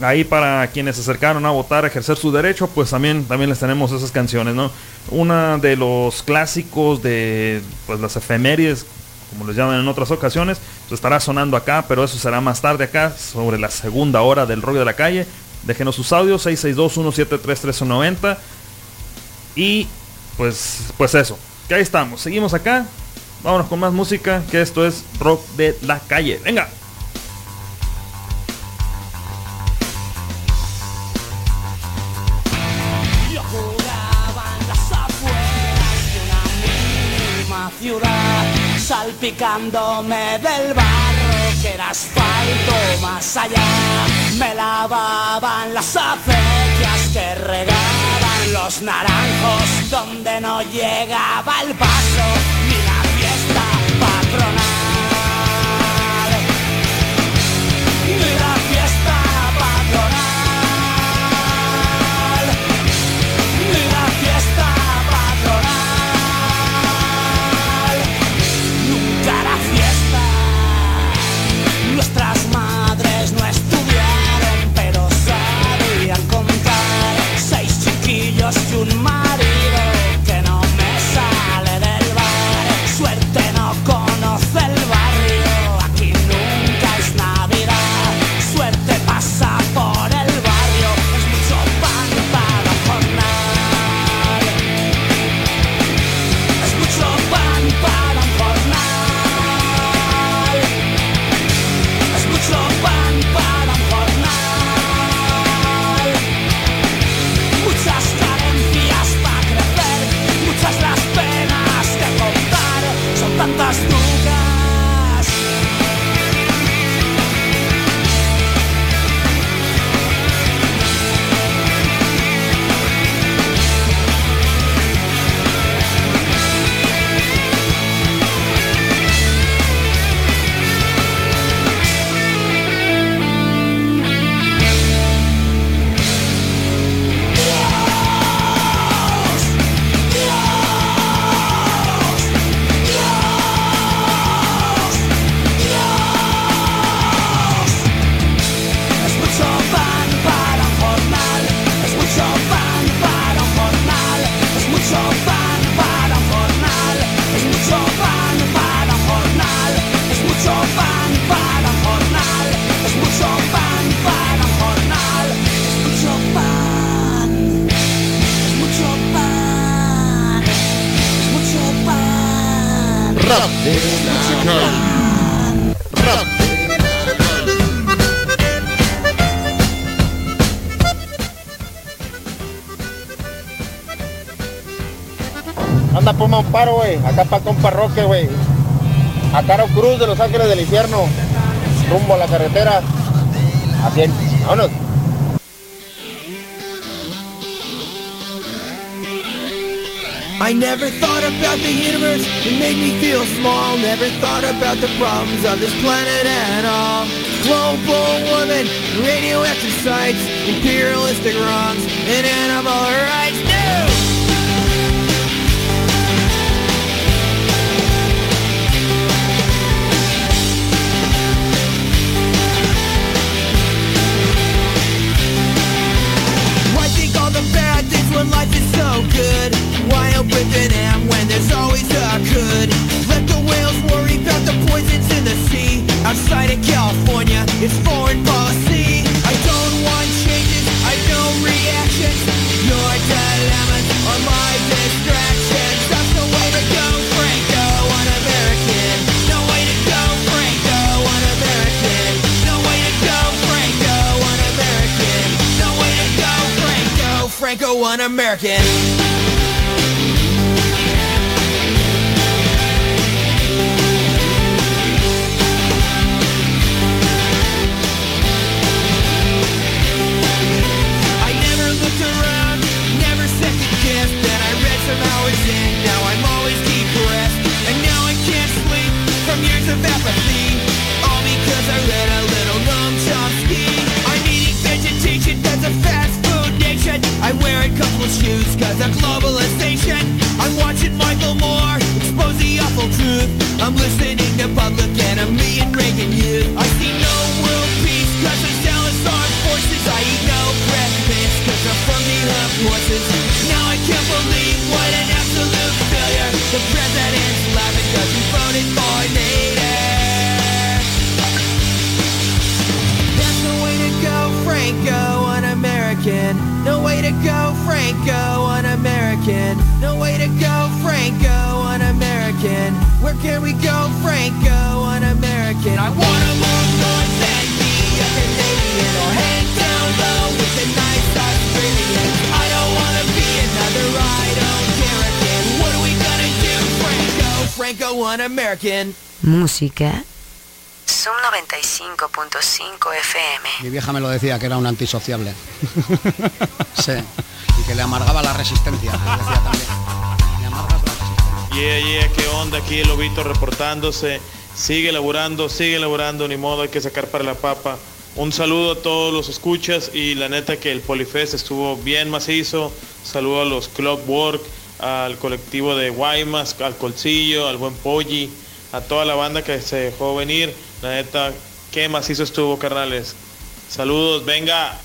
ahí para quienes se acercaron a votar a ejercer su derecho pues también también les tenemos esas canciones no una de los clásicos de pues las efemérides como les llaman en otras ocasiones, pues estará sonando acá, pero eso será más tarde acá, sobre la segunda hora del rollo de la calle. Déjenos sus audios, 662-173-1390. Y pues, pues eso, que ahí estamos. Seguimos acá. Vámonos con más música, que esto es rock de la calle. Venga. Salpicándome del barro que era asfalto más allá. Me lavaban las acequias que regaban los naranjos, donde no llegaba el paso Acá para compa Roque, güey. A Caro Cruz de Los Ángeles del Infierno. Rumbo a la carretera. A 100. Vámonos. I never thought about the universe, it made me feel small Never thought about the problems of this planet at all Global warming, radioactive sites, imperialistic wrongs, and animal rights American. Música. Zoom 95.5 FM. Mi vieja me lo decía que era un antisociable. sí. Y que le amargaba la resistencia. Decía también. Le la resistencia. Qué onda aquí el lobito reportándose. Sigue laburando, sigue laburando, ni modo, hay que sacar para la papa. Un saludo a todos los escuchas y la neta que el Polifest estuvo bien macizo. Saludo a los Clockwork al colectivo de Guaymas, al Colcillo, al Buen Polli, a toda la banda que se dejó venir. La neta, qué macizo estuvo, carnales. Saludos, venga.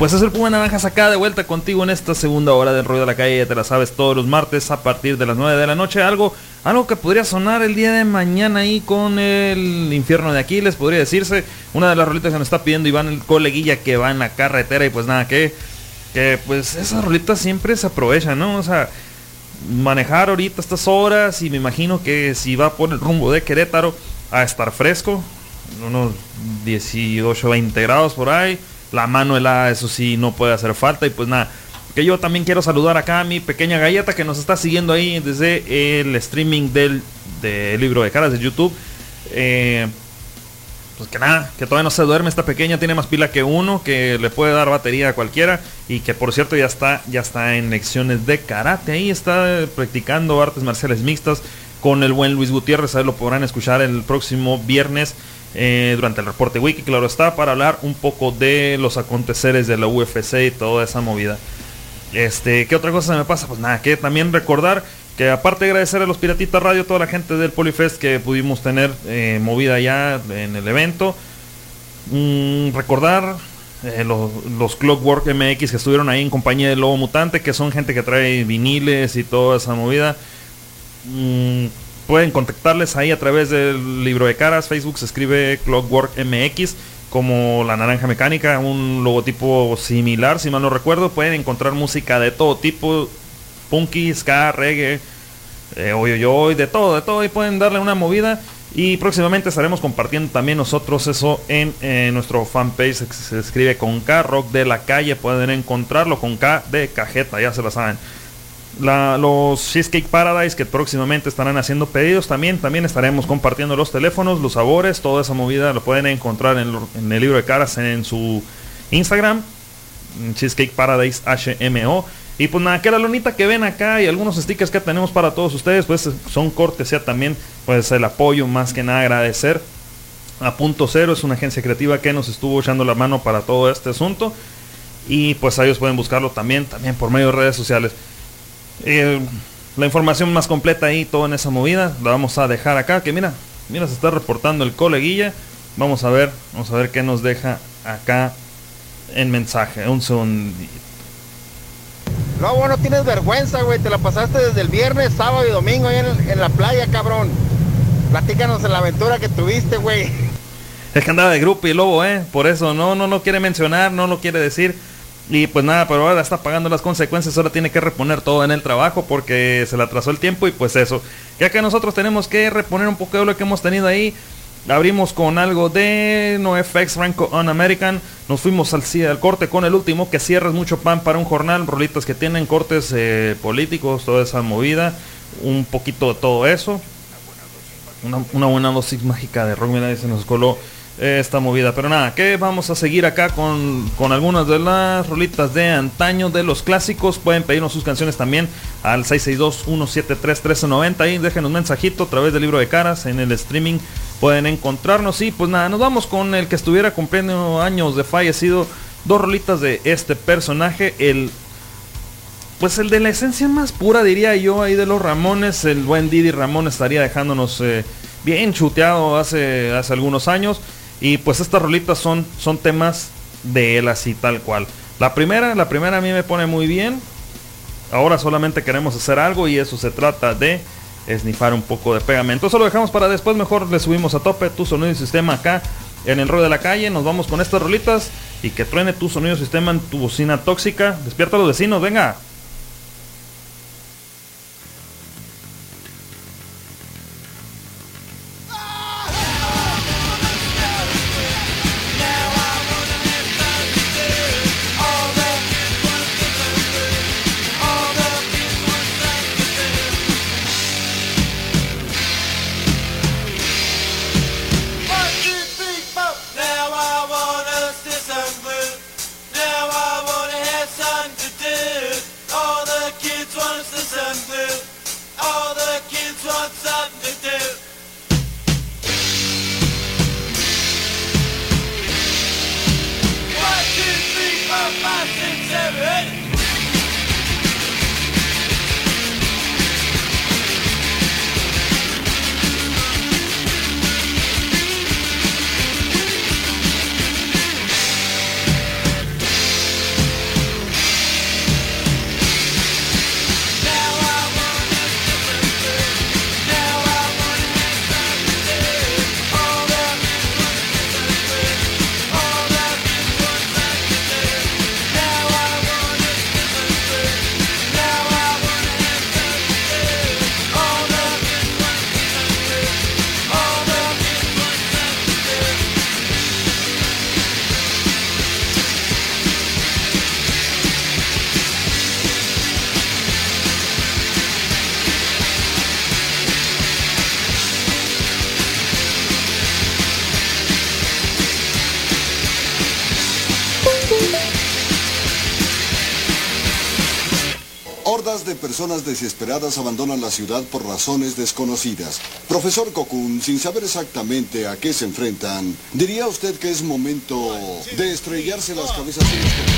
Pues es el Puma Naranjas acá de vuelta contigo en esta segunda hora del Ruido de la Calle, ya te la sabes todos los martes a partir de las 9 de la noche. Algo, algo que podría sonar el día de mañana ahí con el infierno de Aquiles, podría decirse. Una de las rolitas que nos está pidiendo Iván, el coleguilla que va en la carretera y pues nada, que, que pues esas rolitas siempre se aprovechan, ¿no? O sea, manejar ahorita estas horas y me imagino que si va por el rumbo de Querétaro a estar fresco, unos 18, 20 grados por ahí la mano helada, eso sí, no puede hacer falta. Y pues nada, que yo también quiero saludar acá a mi pequeña galleta que nos está siguiendo ahí desde el streaming del, libro de caras de YouTube. Eh, pues que nada, que todavía no se duerme esta pequeña, tiene más pila que uno, que le puede dar batería a cualquiera y que por cierto ya está, ya está en lecciones de karate, ahí está practicando artes marciales mixtas con el buen Luis Gutiérrez, ahí lo podrán escuchar el próximo viernes eh, durante el reporte wiki, claro está, para hablar un poco de los aconteceres de la UFC y toda esa movida. Este, ¿qué otra cosa se me pasa? Pues nada, que también recordar que aparte de agradecer a los Piratitas Radio, toda la gente del Polifest que pudimos tener eh, movida ya en el evento, mm, recordar eh, los, Clockwork MX que estuvieron ahí en compañía de Lobo Mutante, que son gente que trae viniles y toda esa movida. Mm, pueden contactarles ahí a través del libro de caras. Facebook se escribe Clockwork MX como la naranja mecánica, un logotipo similar, si mal no recuerdo. Pueden encontrar música de todo tipo, punky, ska, reggae, eh, de todo, de todo. Y pueden darle una movida. Y próximamente estaremos compartiendo también nosotros eso en nuestro fanpage. Se escribe con K, Rock de la Calle. Pueden encontrarlo con K de cajeta, ya se lo saben los Cheesecake Paradise que próximamente estarán haciendo pedidos también. También estaremos compartiendo los teléfonos, los sabores, toda esa movida lo pueden encontrar en, el libro de caras en su Instagram. Cheesecake Paradise HMO. Y pues nada, que la lonita que ven acá y algunos stickers que tenemos para todos ustedes, pues son cortesía también, pues el apoyo más que nada agradecer. A Punto Cero es una agencia creativa que nos estuvo echando la mano para todo este asunto. Y pues ellos pueden buscarlo también, también por medio de redes sociales. Eh, la información más completa ahí, todo en esa movida, la vamos a dejar acá. Que mira, mira, se está reportando el coleguilla. Vamos a ver, vamos a ver qué nos deja acá en mensaje. Un segundito. No, bueno, tienes vergüenza, güey. Te la pasaste desde el viernes, sábado y domingo ahí en, en la playa, cabrón. Platícanos en la aventura que tuviste, güey. Es que andaba de grupo y lobo, ¿eh? Por eso no, no, no quiere mencionar, no lo quiere decir. Y pues nada, pero ahora está pagando las consecuencias, ahora tiene que reponer todo en el trabajo porque se le atrasó el tiempo y pues eso. Ya que nosotros tenemos que reponer un poco de lo que hemos tenido ahí. Abrimos con algo de NoFX Ranko on American. Nos fuimos al, al corte con el último, que cierres mucho pan para un jornal. Rolitas que tienen cortes eh, políticos, toda esa movida. Un poquito de todo eso. Una, buena dosis mágica de rock, mira, se nos coló esta movida. Pero nada, que vamos a seguir acá con, algunas de las rolitas de antaño de los clásicos. Pueden pedirnos sus canciones también al 662-173-1390. Ahí dejen un mensajito a través del libro de caras en el streaming. Pueden encontrarnos. Y pues nada, nos vamos con el que estuviera cumpliendo años de fallecido. Dos rolitas de este personaje. El pues el de la esencia más pura diría yo ahí de los Ramones, el buen Didi Ramón estaría dejándonos eh, bien chuteado hace, hace algunos años. Y pues estas rolitas son, son temas de él así tal cual. La primera, la primera a mí me pone muy bien. Ahora solamente queremos hacer algo y eso se trata de esnifar un poco de pegamento. Eso lo dejamos para después, mejor le subimos a tope tu sonido y sistema acá en el rollo de la calle. Nos vamos con estas rolitas y que truene tu sonido y sistema en tu bocina tóxica. Despierta a los vecinos, venga. personas desesperadas abandonan la ciudad por razones desconocidas. Profesor Kokun, sin saber exactamente a qué se enfrentan, ¿diría usted que es momento de estrellarse las cabezas en este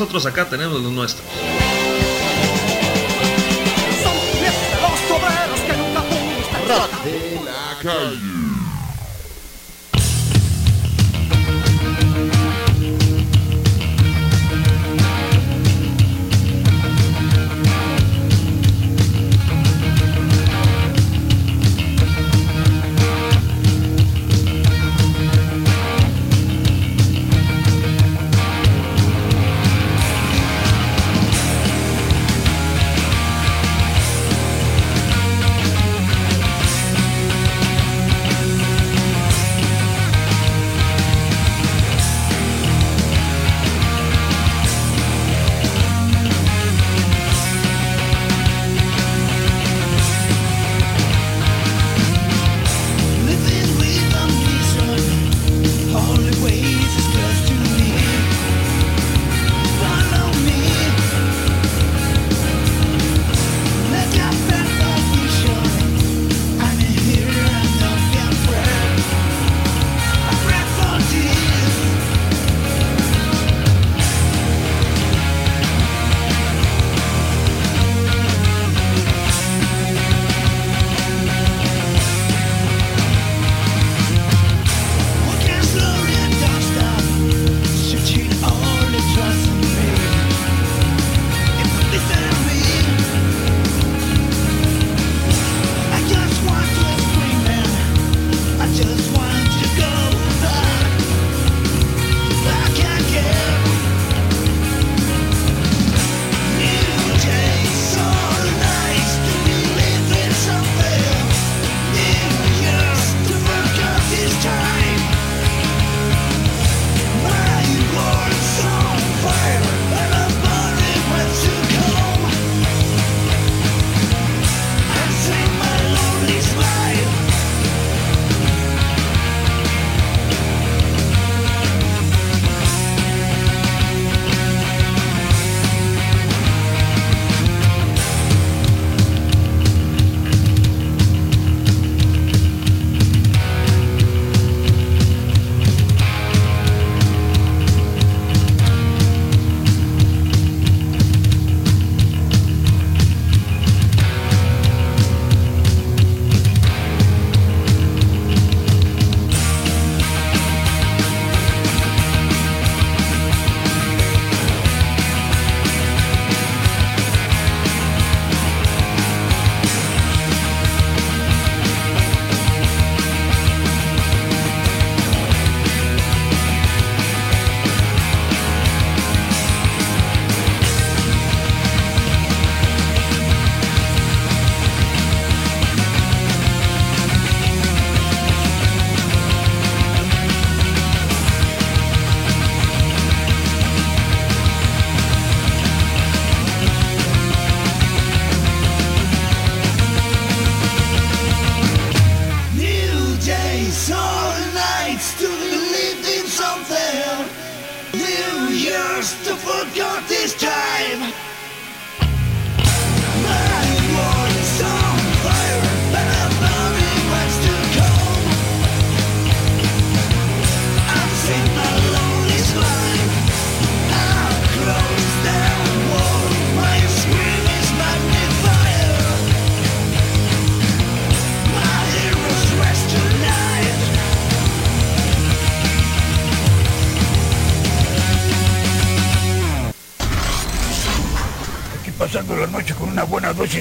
nosotros acá tenemos lo nuestro.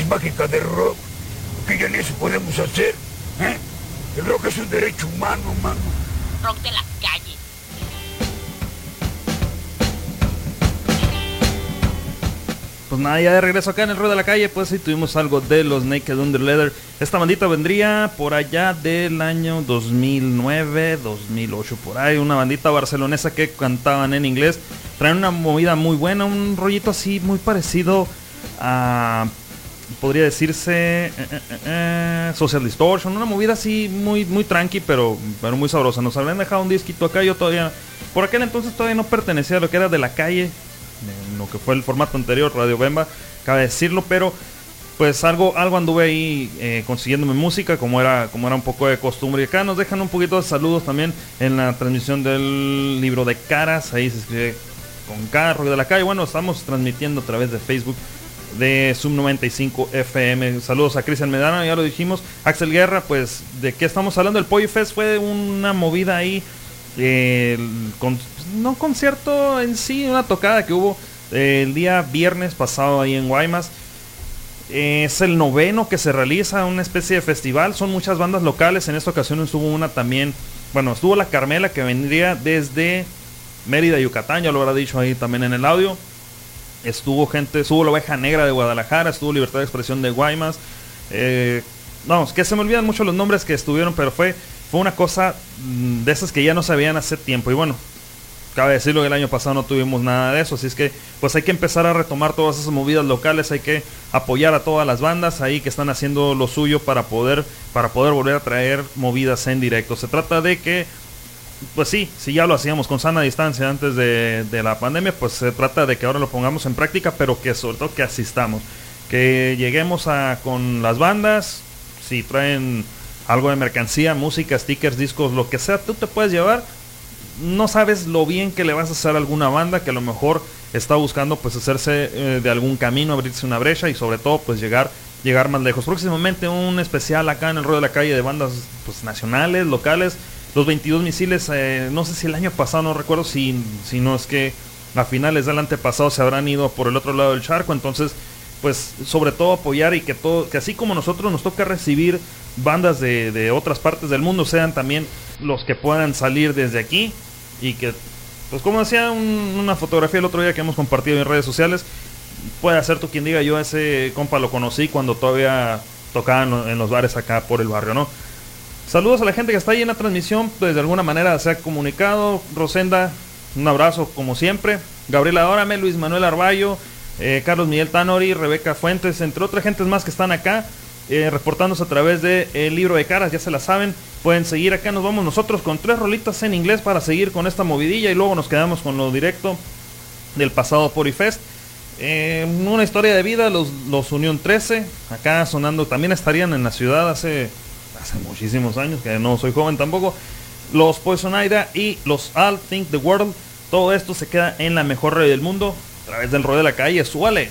Mágica de rock, que ya ni eso podemos hacer. ¿eh? El rock es un derecho humano, mano. Rock de la calle. Pues nada, ya de regreso acá en el ruedo de la calle, pues sí tuvimos algo de los Naked Under Leather. Esta bandita vendría por allá del año 2009, 2008, por ahí. Una bandita barcelonesa que cantaban en inglés. Traen una movida muy buena, un rollito así muy parecido a, podría decirse, eh, eh, eh, Social Distortion. Una movida así muy, muy tranqui, pero, pero muy sabrosa. Nos habían dejado un disquito acá, yo todavía, por aquel entonces todavía no pertenecía a lo que era de la calle en lo que fue el formato anterior, Radio Bemba, cabe decirlo, pero pues algo, algo anduve ahí consiguiéndome música, como era, como era un poco de costumbre. Y acá nos dejan un poquito de saludos también en la transmisión del libro de caras, ahí se escribe con Rock de la Calle. Bueno, estamos transmitiendo a través de Facebook de Sub 95 FM. Saludos a Cristian Medana, ya lo dijimos. Axel Guerra, pues, ¿de qué estamos hablando? El Pollo Fest fue una movida ahí con- no concierto en sí, una tocada que hubo el día viernes pasado ahí en Guaymas. Es el noveno que se realiza, una especie de festival. Son muchas bandas locales. En esta ocasión estuvo una también. Bueno, estuvo la Carmela que vendría desde Mérida, Yucatán. Ya lo habrá dicho ahí también en el audio. Estuvo gente, estuvo la oveja negra de Guadalajara, estuvo Libertad de Expresión de Guaymas. Eh, vamos, que se me olvidan mucho los nombres que estuvieron, pero fue, fue una cosa mm, de esas que ya no se veían hace tiempo. Y bueno, cabe decirlo que el año pasado no tuvimos nada de eso, así es que pues hay que empezar a retomar todas esas movidas locales, hay que apoyar a todas las bandas ahí que están haciendo lo suyo para poder para poder volver a traer movidas en directo. Se trata de que pues sí, si ya lo hacíamos con sana distancia antes de, de la pandemia, pues se trata de que ahora lo pongamos en práctica, pero que sobre todo que asistamos, que lleguemos a con las bandas, si traen algo de mercancía, música, stickers, discos, lo que sea, tú te puedes llevar. No sabes lo bien que le vas a hacer a alguna banda que a lo mejor está buscando pues hacerse eh, de algún camino, abrirse una brecha y sobre todo pues llegar llegar más lejos. Próximamente un especial acá en el Ruedo de la Calle de bandas pues nacionales, locales. Los 22 misiles, eh, no sé si el año pasado, no recuerdo si, si no es que a finales del antepasado se habrán ido por el otro lado del charco. Entonces, pues sobre todo apoyar y que todo, que así como nosotros nos toca recibir bandas de, de otras partes del mundo, sean también los que puedan salir desde aquí y que, pues como decía un- una fotografía el otro día que hemos compartido en redes sociales, puede ser tú quien diga, yo a ese compa lo conocí cuando todavía tocaban en los bares acá por el barrio, ¿no? Saludos a la gente que está ahí en la transmisión, pues de alguna manera se ha comunicado. Rosenda, un abrazo como siempre. Gabriela Órame, Luis Manuel Arballo, eh, Carlos Miguel Tanori, Rebeca Fuentes, entre otras gentes más que están acá, eh, reportándose a través del libro de caras, ya se la saben. Pueden seguir acá, nos vamos nosotros con tres rolitas en inglés para seguir con esta movidilla y luego nos quedamos con lo directo del pasado Porifest. Eh, una historia de vida, los, los Unión 13, acá sonando, también estarían en la ciudad hace, hace muchísimos años, que no soy joven tampoco. Los Poison Ida y los All Think the World, todo esto se queda en la mejor red del mundo, a través del rollo de la calle, súbale.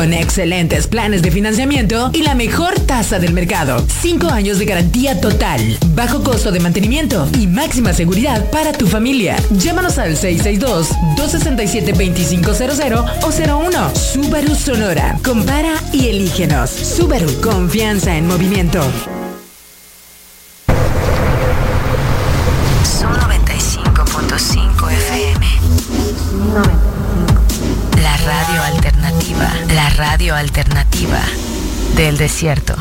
Con excelentes planes de financiamiento y la mejor tasa del mercado. 5 años de garantía total, bajo costo de mantenimiento y máxima seguridad para tu familia. Llámanos al 662-267-2500 o 01. Subaru Sonora. Compara y elígenos. Subaru, confianza en movimiento. Desierto.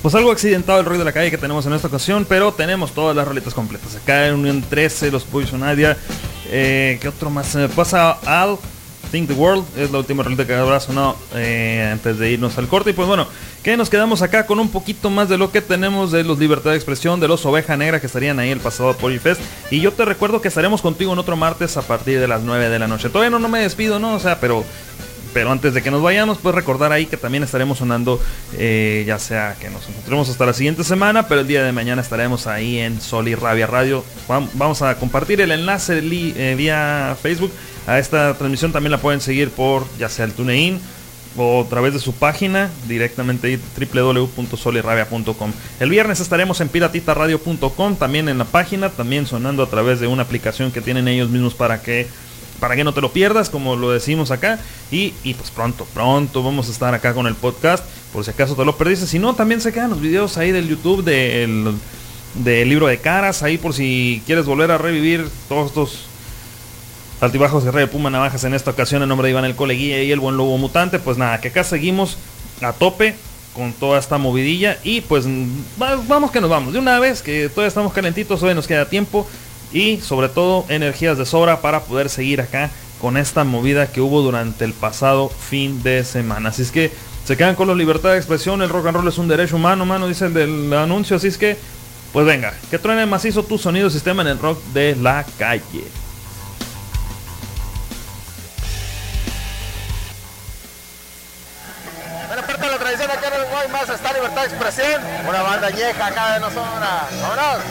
Pues algo accidentado el ruido de la calle que tenemos en esta ocasión, pero tenemos todas las roletas completas. Acá en Unión 13, los Poison Idea. Eh, ¿Qué otro más? Se me pasa Al Think the World. Es la última roleta que habrá sonado eh, antes de irnos al corte. Y pues bueno, que nos quedamos acá con un poquito más de lo que tenemos de los Libertad de Expresión, de los Oveja Negra que estarían ahí el pasado Polyfest. Y yo te recuerdo que estaremos contigo en otro martes a partir de las 9 de la noche. Todavía no, no me despido, ¿no? O sea, pero pero antes de que nos vayamos, pues recordar ahí que también estaremos sonando, eh, ya sea que nos encontremos hasta la siguiente semana, pero el día de mañana estaremos ahí en Sol y Rabia Radio. Vam- Vamos a compartir el enlace eh, vía Facebook. A esta transmisión también la pueden seguir por ya sea el TuneIn o a través de su página directamente www.solirrabia.com. El viernes estaremos en piratitaradio.com, también en la página, también sonando a través de una aplicación que tienen ellos mismos para que para que no te lo pierdas, como lo decimos acá. Y, y pues pronto, pronto vamos a estar acá con el podcast, por si acaso te lo perdiste. Si no, también se quedan los videos ahí del YouTube del, del libro de caras, ahí por si quieres volver a revivir todos estos altibajos Rey Puma Navajas en esta ocasión en nombre de Iván el Coleguilla y el buen lobo mutante. Pues nada, que acá seguimos a tope con toda esta movidilla y pues va- vamos que nos vamos de una vez que todavía estamos calentitos, todavía nos queda tiempo y sobre todo energías de sobra para poder seguir acá con esta movida que hubo durante el pasado fin de semana. Así es que Se quedan con la libertad de expresión, el rock and roll es un derecho humano, mano, dice el del anuncio, así es que, pues venga, que truene macizo tu sonido sistema en el rock de la calle. Banda vieja acá de nosotros. ¡Vámonos!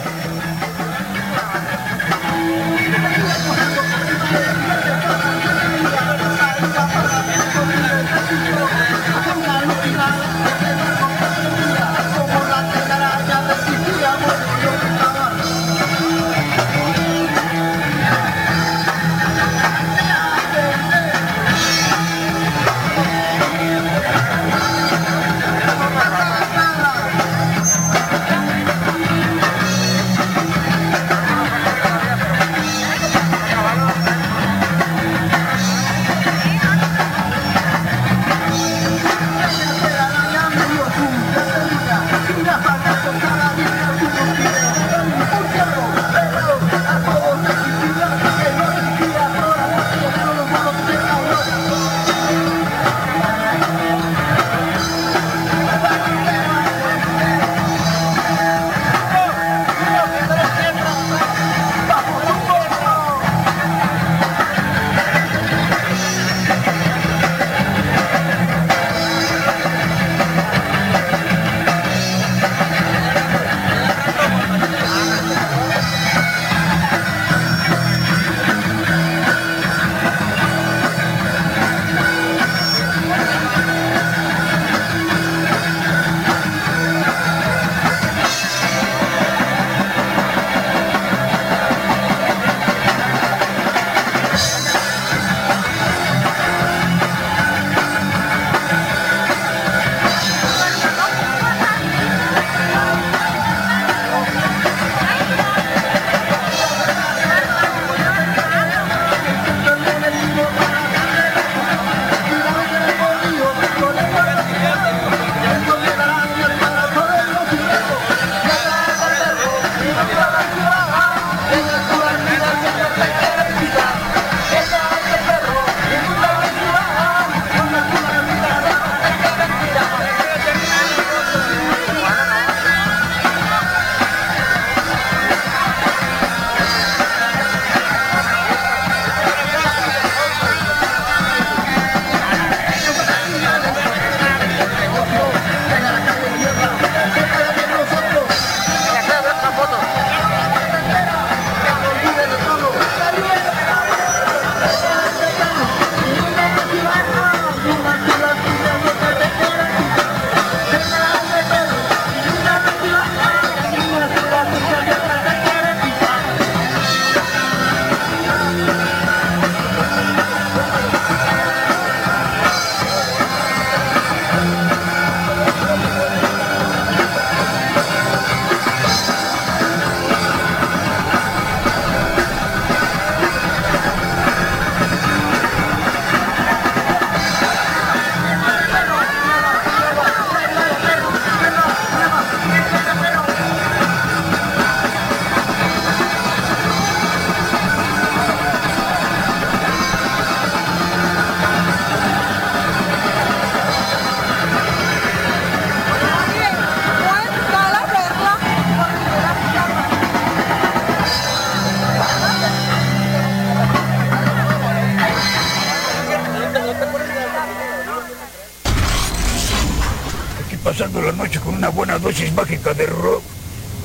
Dosis mágica de rock,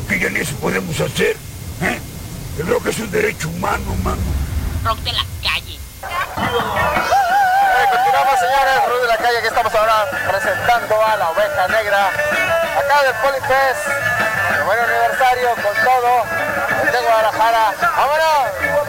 que ya ni eso podemos hacer. ¿eh? El rock es un derecho humano, mano. Rock de la calle. Eh, continuamos, señores. Ruido de la calle, que estamos ahora presentando a la oveja negra. Acá del Polifest. El buen aniversario con todo. Desde Guadalajara. ¡Vámonos!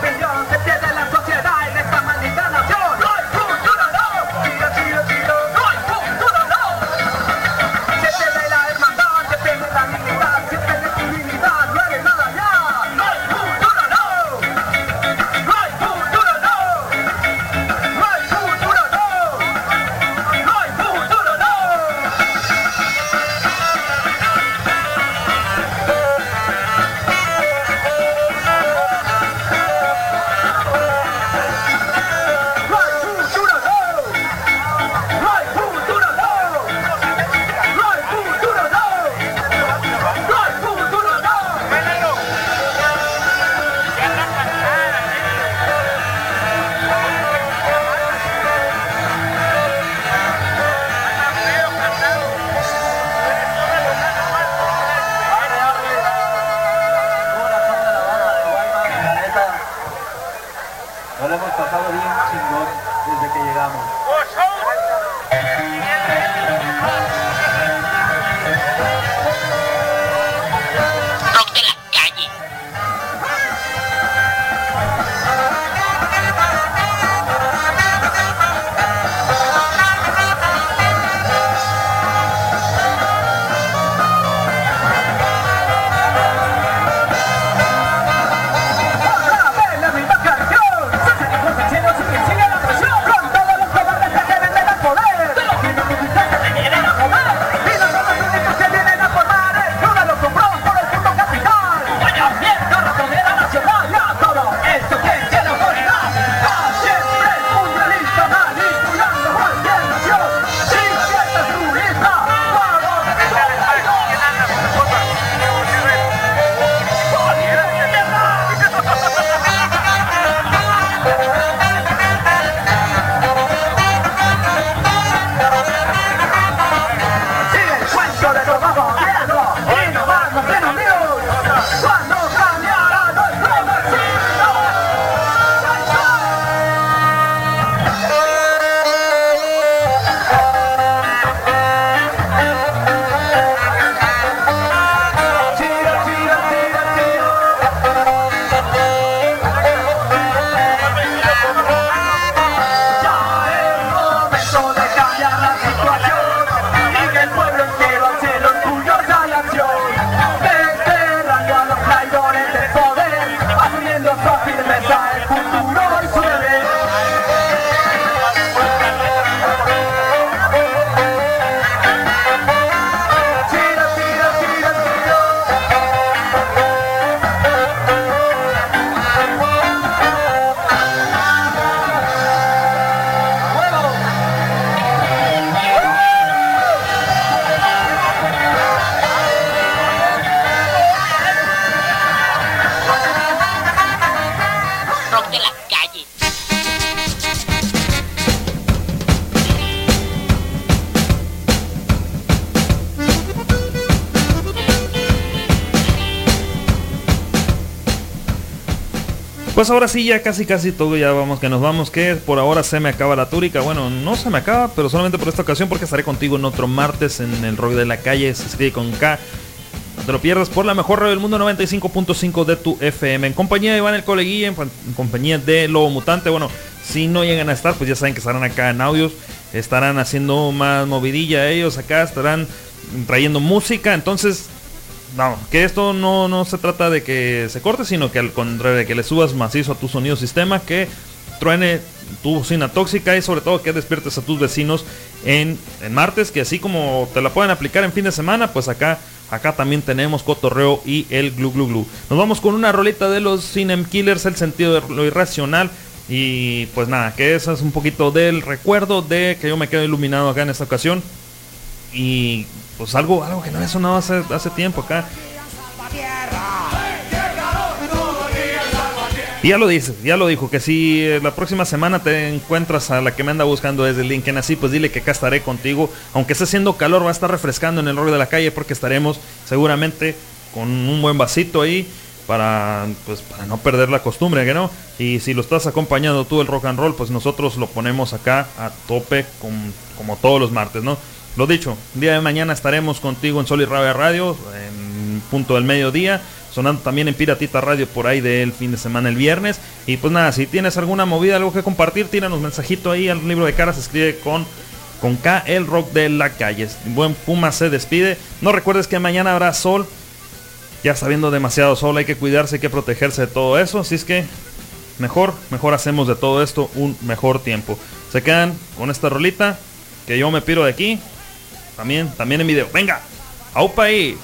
Pues ahora sí, ya casi casi todo, ya vamos que nos vamos, que por ahora se me acaba la túrica. Bueno, no se me acaba, pero solamente por esta ocasión porque estaré contigo en otro martes en el rollo de la calle, se escribe con K. No te lo pierdas por la mejor radio del mundo 95.5 de tu FM. En compañía de Iván el Coleguilla, en, en compañía de Lobo Mutante. Bueno, si no llegan a estar, pues ya saben que estarán acá en audios. Estarán haciendo más movidilla ellos acá, estarán trayendo música. Entonces, que esto no, no se trata de que se corte, sino que al contrario, de que le subas macizo a tu sonido sistema, que truene tu bocina tóxica y sobre todo que despiertes a tus vecinos en, en martes, que así como te la pueden aplicar en fin de semana, pues acá Acá también tenemos cotorreo y el glu glu glu. Nos vamos con una rolita de los Cinem Killers, el sentido de lo irracional. Y pues nada, que eso es un poquito del recuerdo de que yo me quedo iluminado acá en esta ocasión. Y pues algo, algo que no había sonado hace, tiempo acá. Y ya lo dice, ya lo dijo, que si eh, la próxima semana te encuentras a la que me anda buscando desde LinkedIn así, pues dile que acá estaré contigo. Aunque esté haciendo calor, va a estar refrescando en el rollo de la calle porque estaremos seguramente con un buen vasito ahí para, pues, para no perder la costumbre, que no? Y si lo estás acompañando tú el rock and roll, pues nosotros lo ponemos acá a tope como todos los martes, ¿no? Lo dicho, día de mañana estaremos contigo en Sol y Rabia Radio, en punto del mediodía sonando también en Piratita Radio por ahí del fin de semana el viernes. Y pues nada, si tienes alguna movida, algo que compartir, tíranos mensajito ahí al libro de caras, escribe con con K, el rock de la calle. Buen Puma se despide. No recuerdes que mañana habrá sol. Ya está viendo demasiado sol, hay que cuidarse, hay que protegerse de todo eso. Así es que mejor, mejor hacemos de todo esto un mejor tiempo. Se quedan con esta rolita que yo me piro de aquí. También, también en video. Venga, aupa ahí.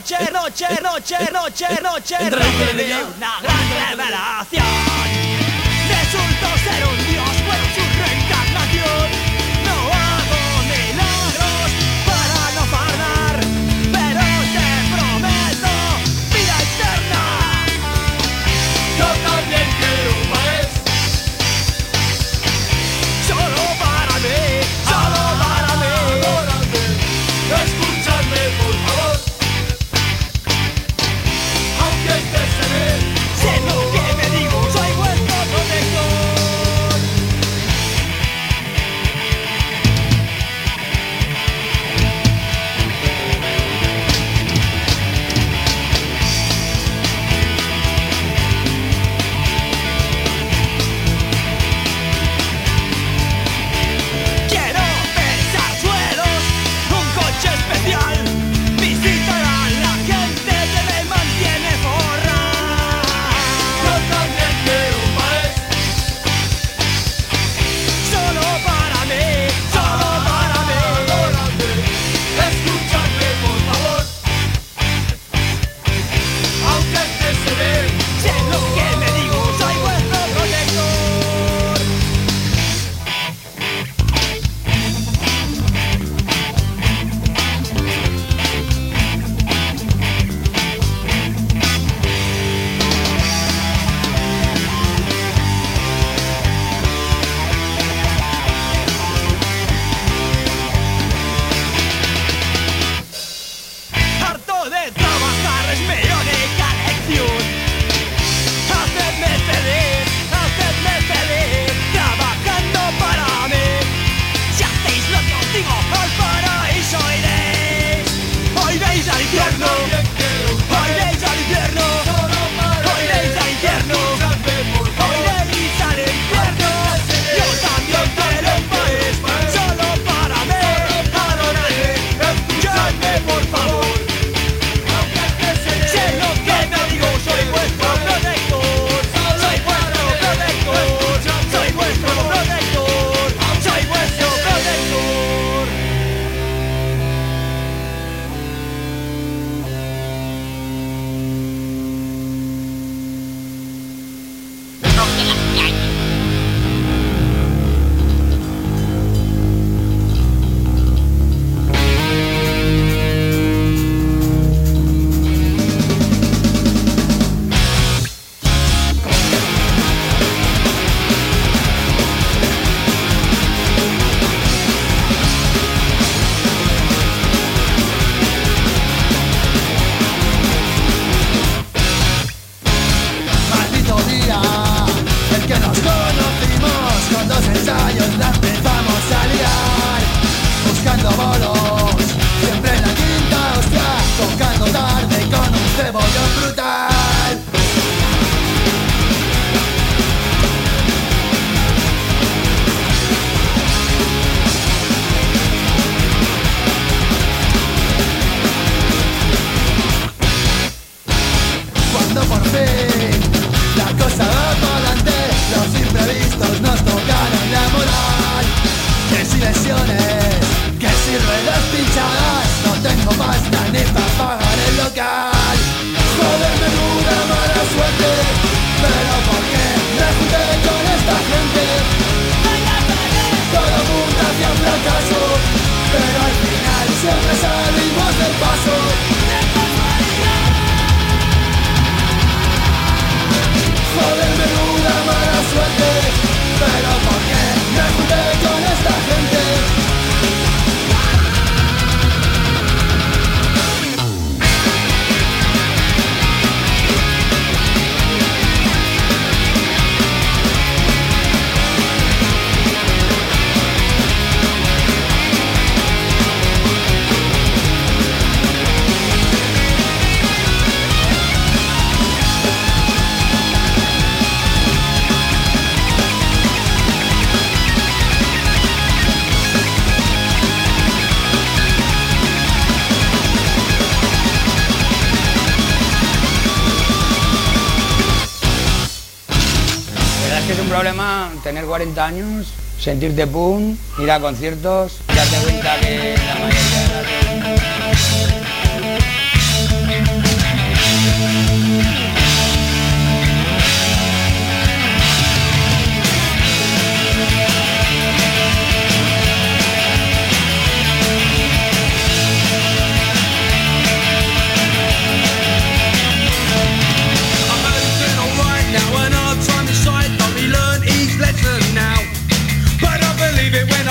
noche, noche, noche, noche, noche, de una gran revelación. Resultó ser un años, sentirte pum, ir a conciertos, darte cuenta que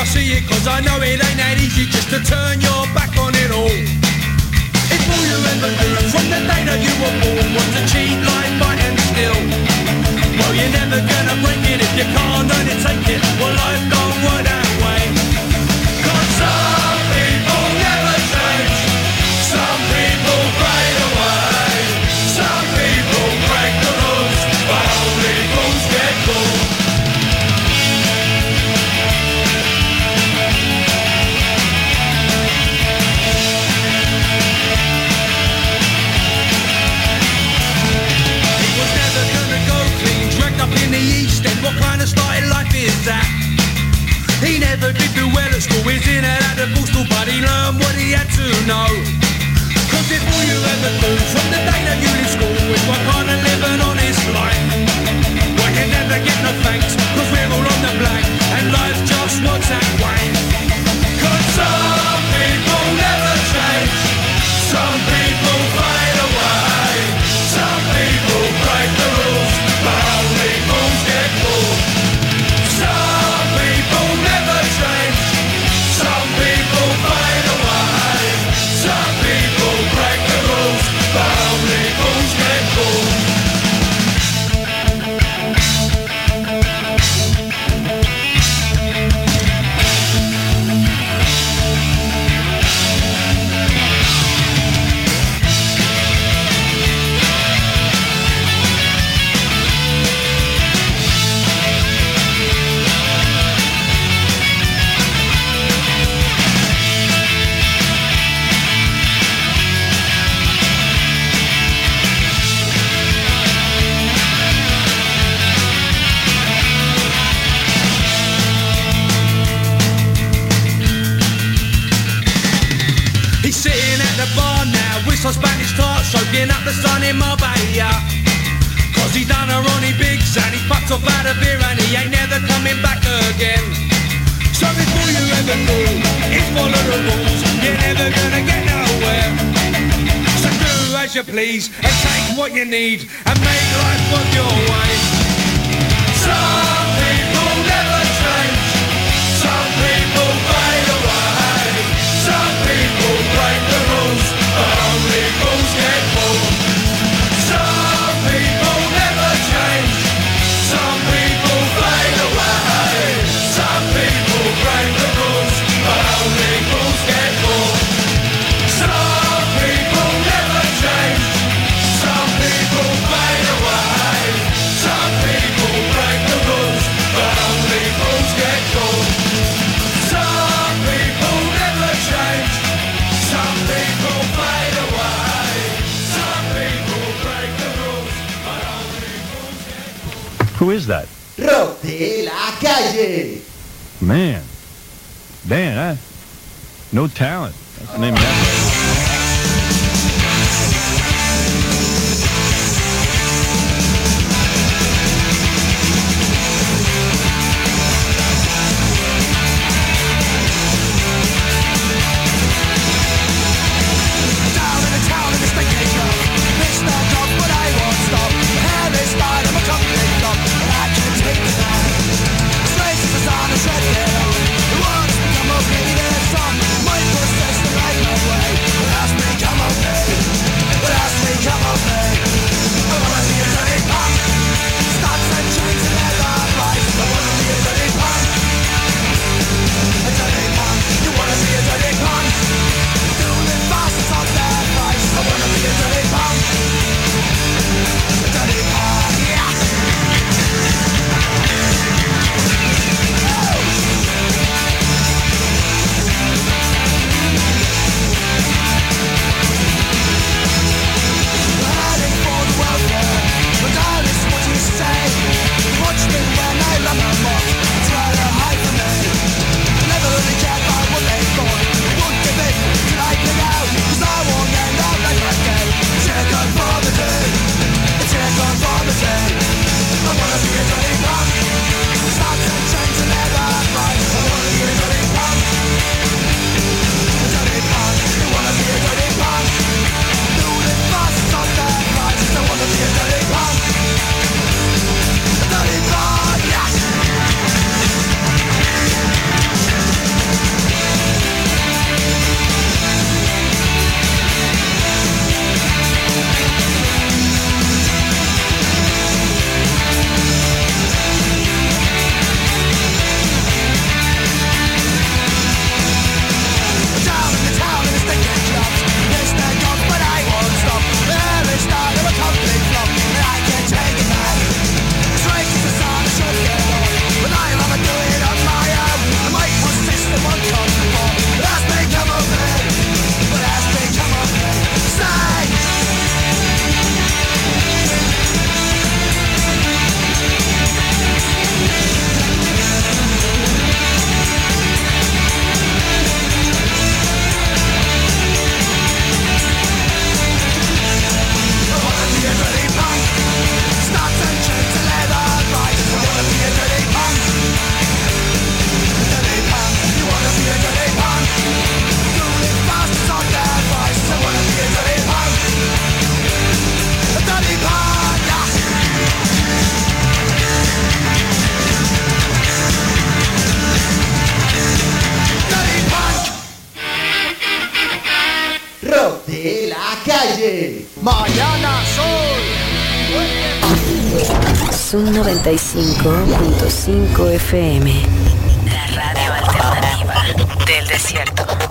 see it Cause I know it ain't that easy just to turn your back on it all. It's all you ever do From the day that you were born Was to cheat, fight and steal Well you're never gonna break it If you can't earn it, take it. Well life don't work that is that? He never did do well at school, he's in and out of school, but he learned what he had to know. Cause if all you ever do from the day that you leave school is work hard and live an honest life, we can never get no thanks, cause we're all on the black, and life just works that way. Cause some people never change, some people soaking up the sun in Marbella. Cause he done a Ronnie Biggs and he fucked off out of beer and he ain't never coming back again. So before you ever go, it's rules, you're never gonna get nowhere. So do as you please and take what you need and make life work your way. is that? Rock de la calle. Man. Damn, I, no talent. That's the name of that. 95.5 FM. La radio alternativa del desierto.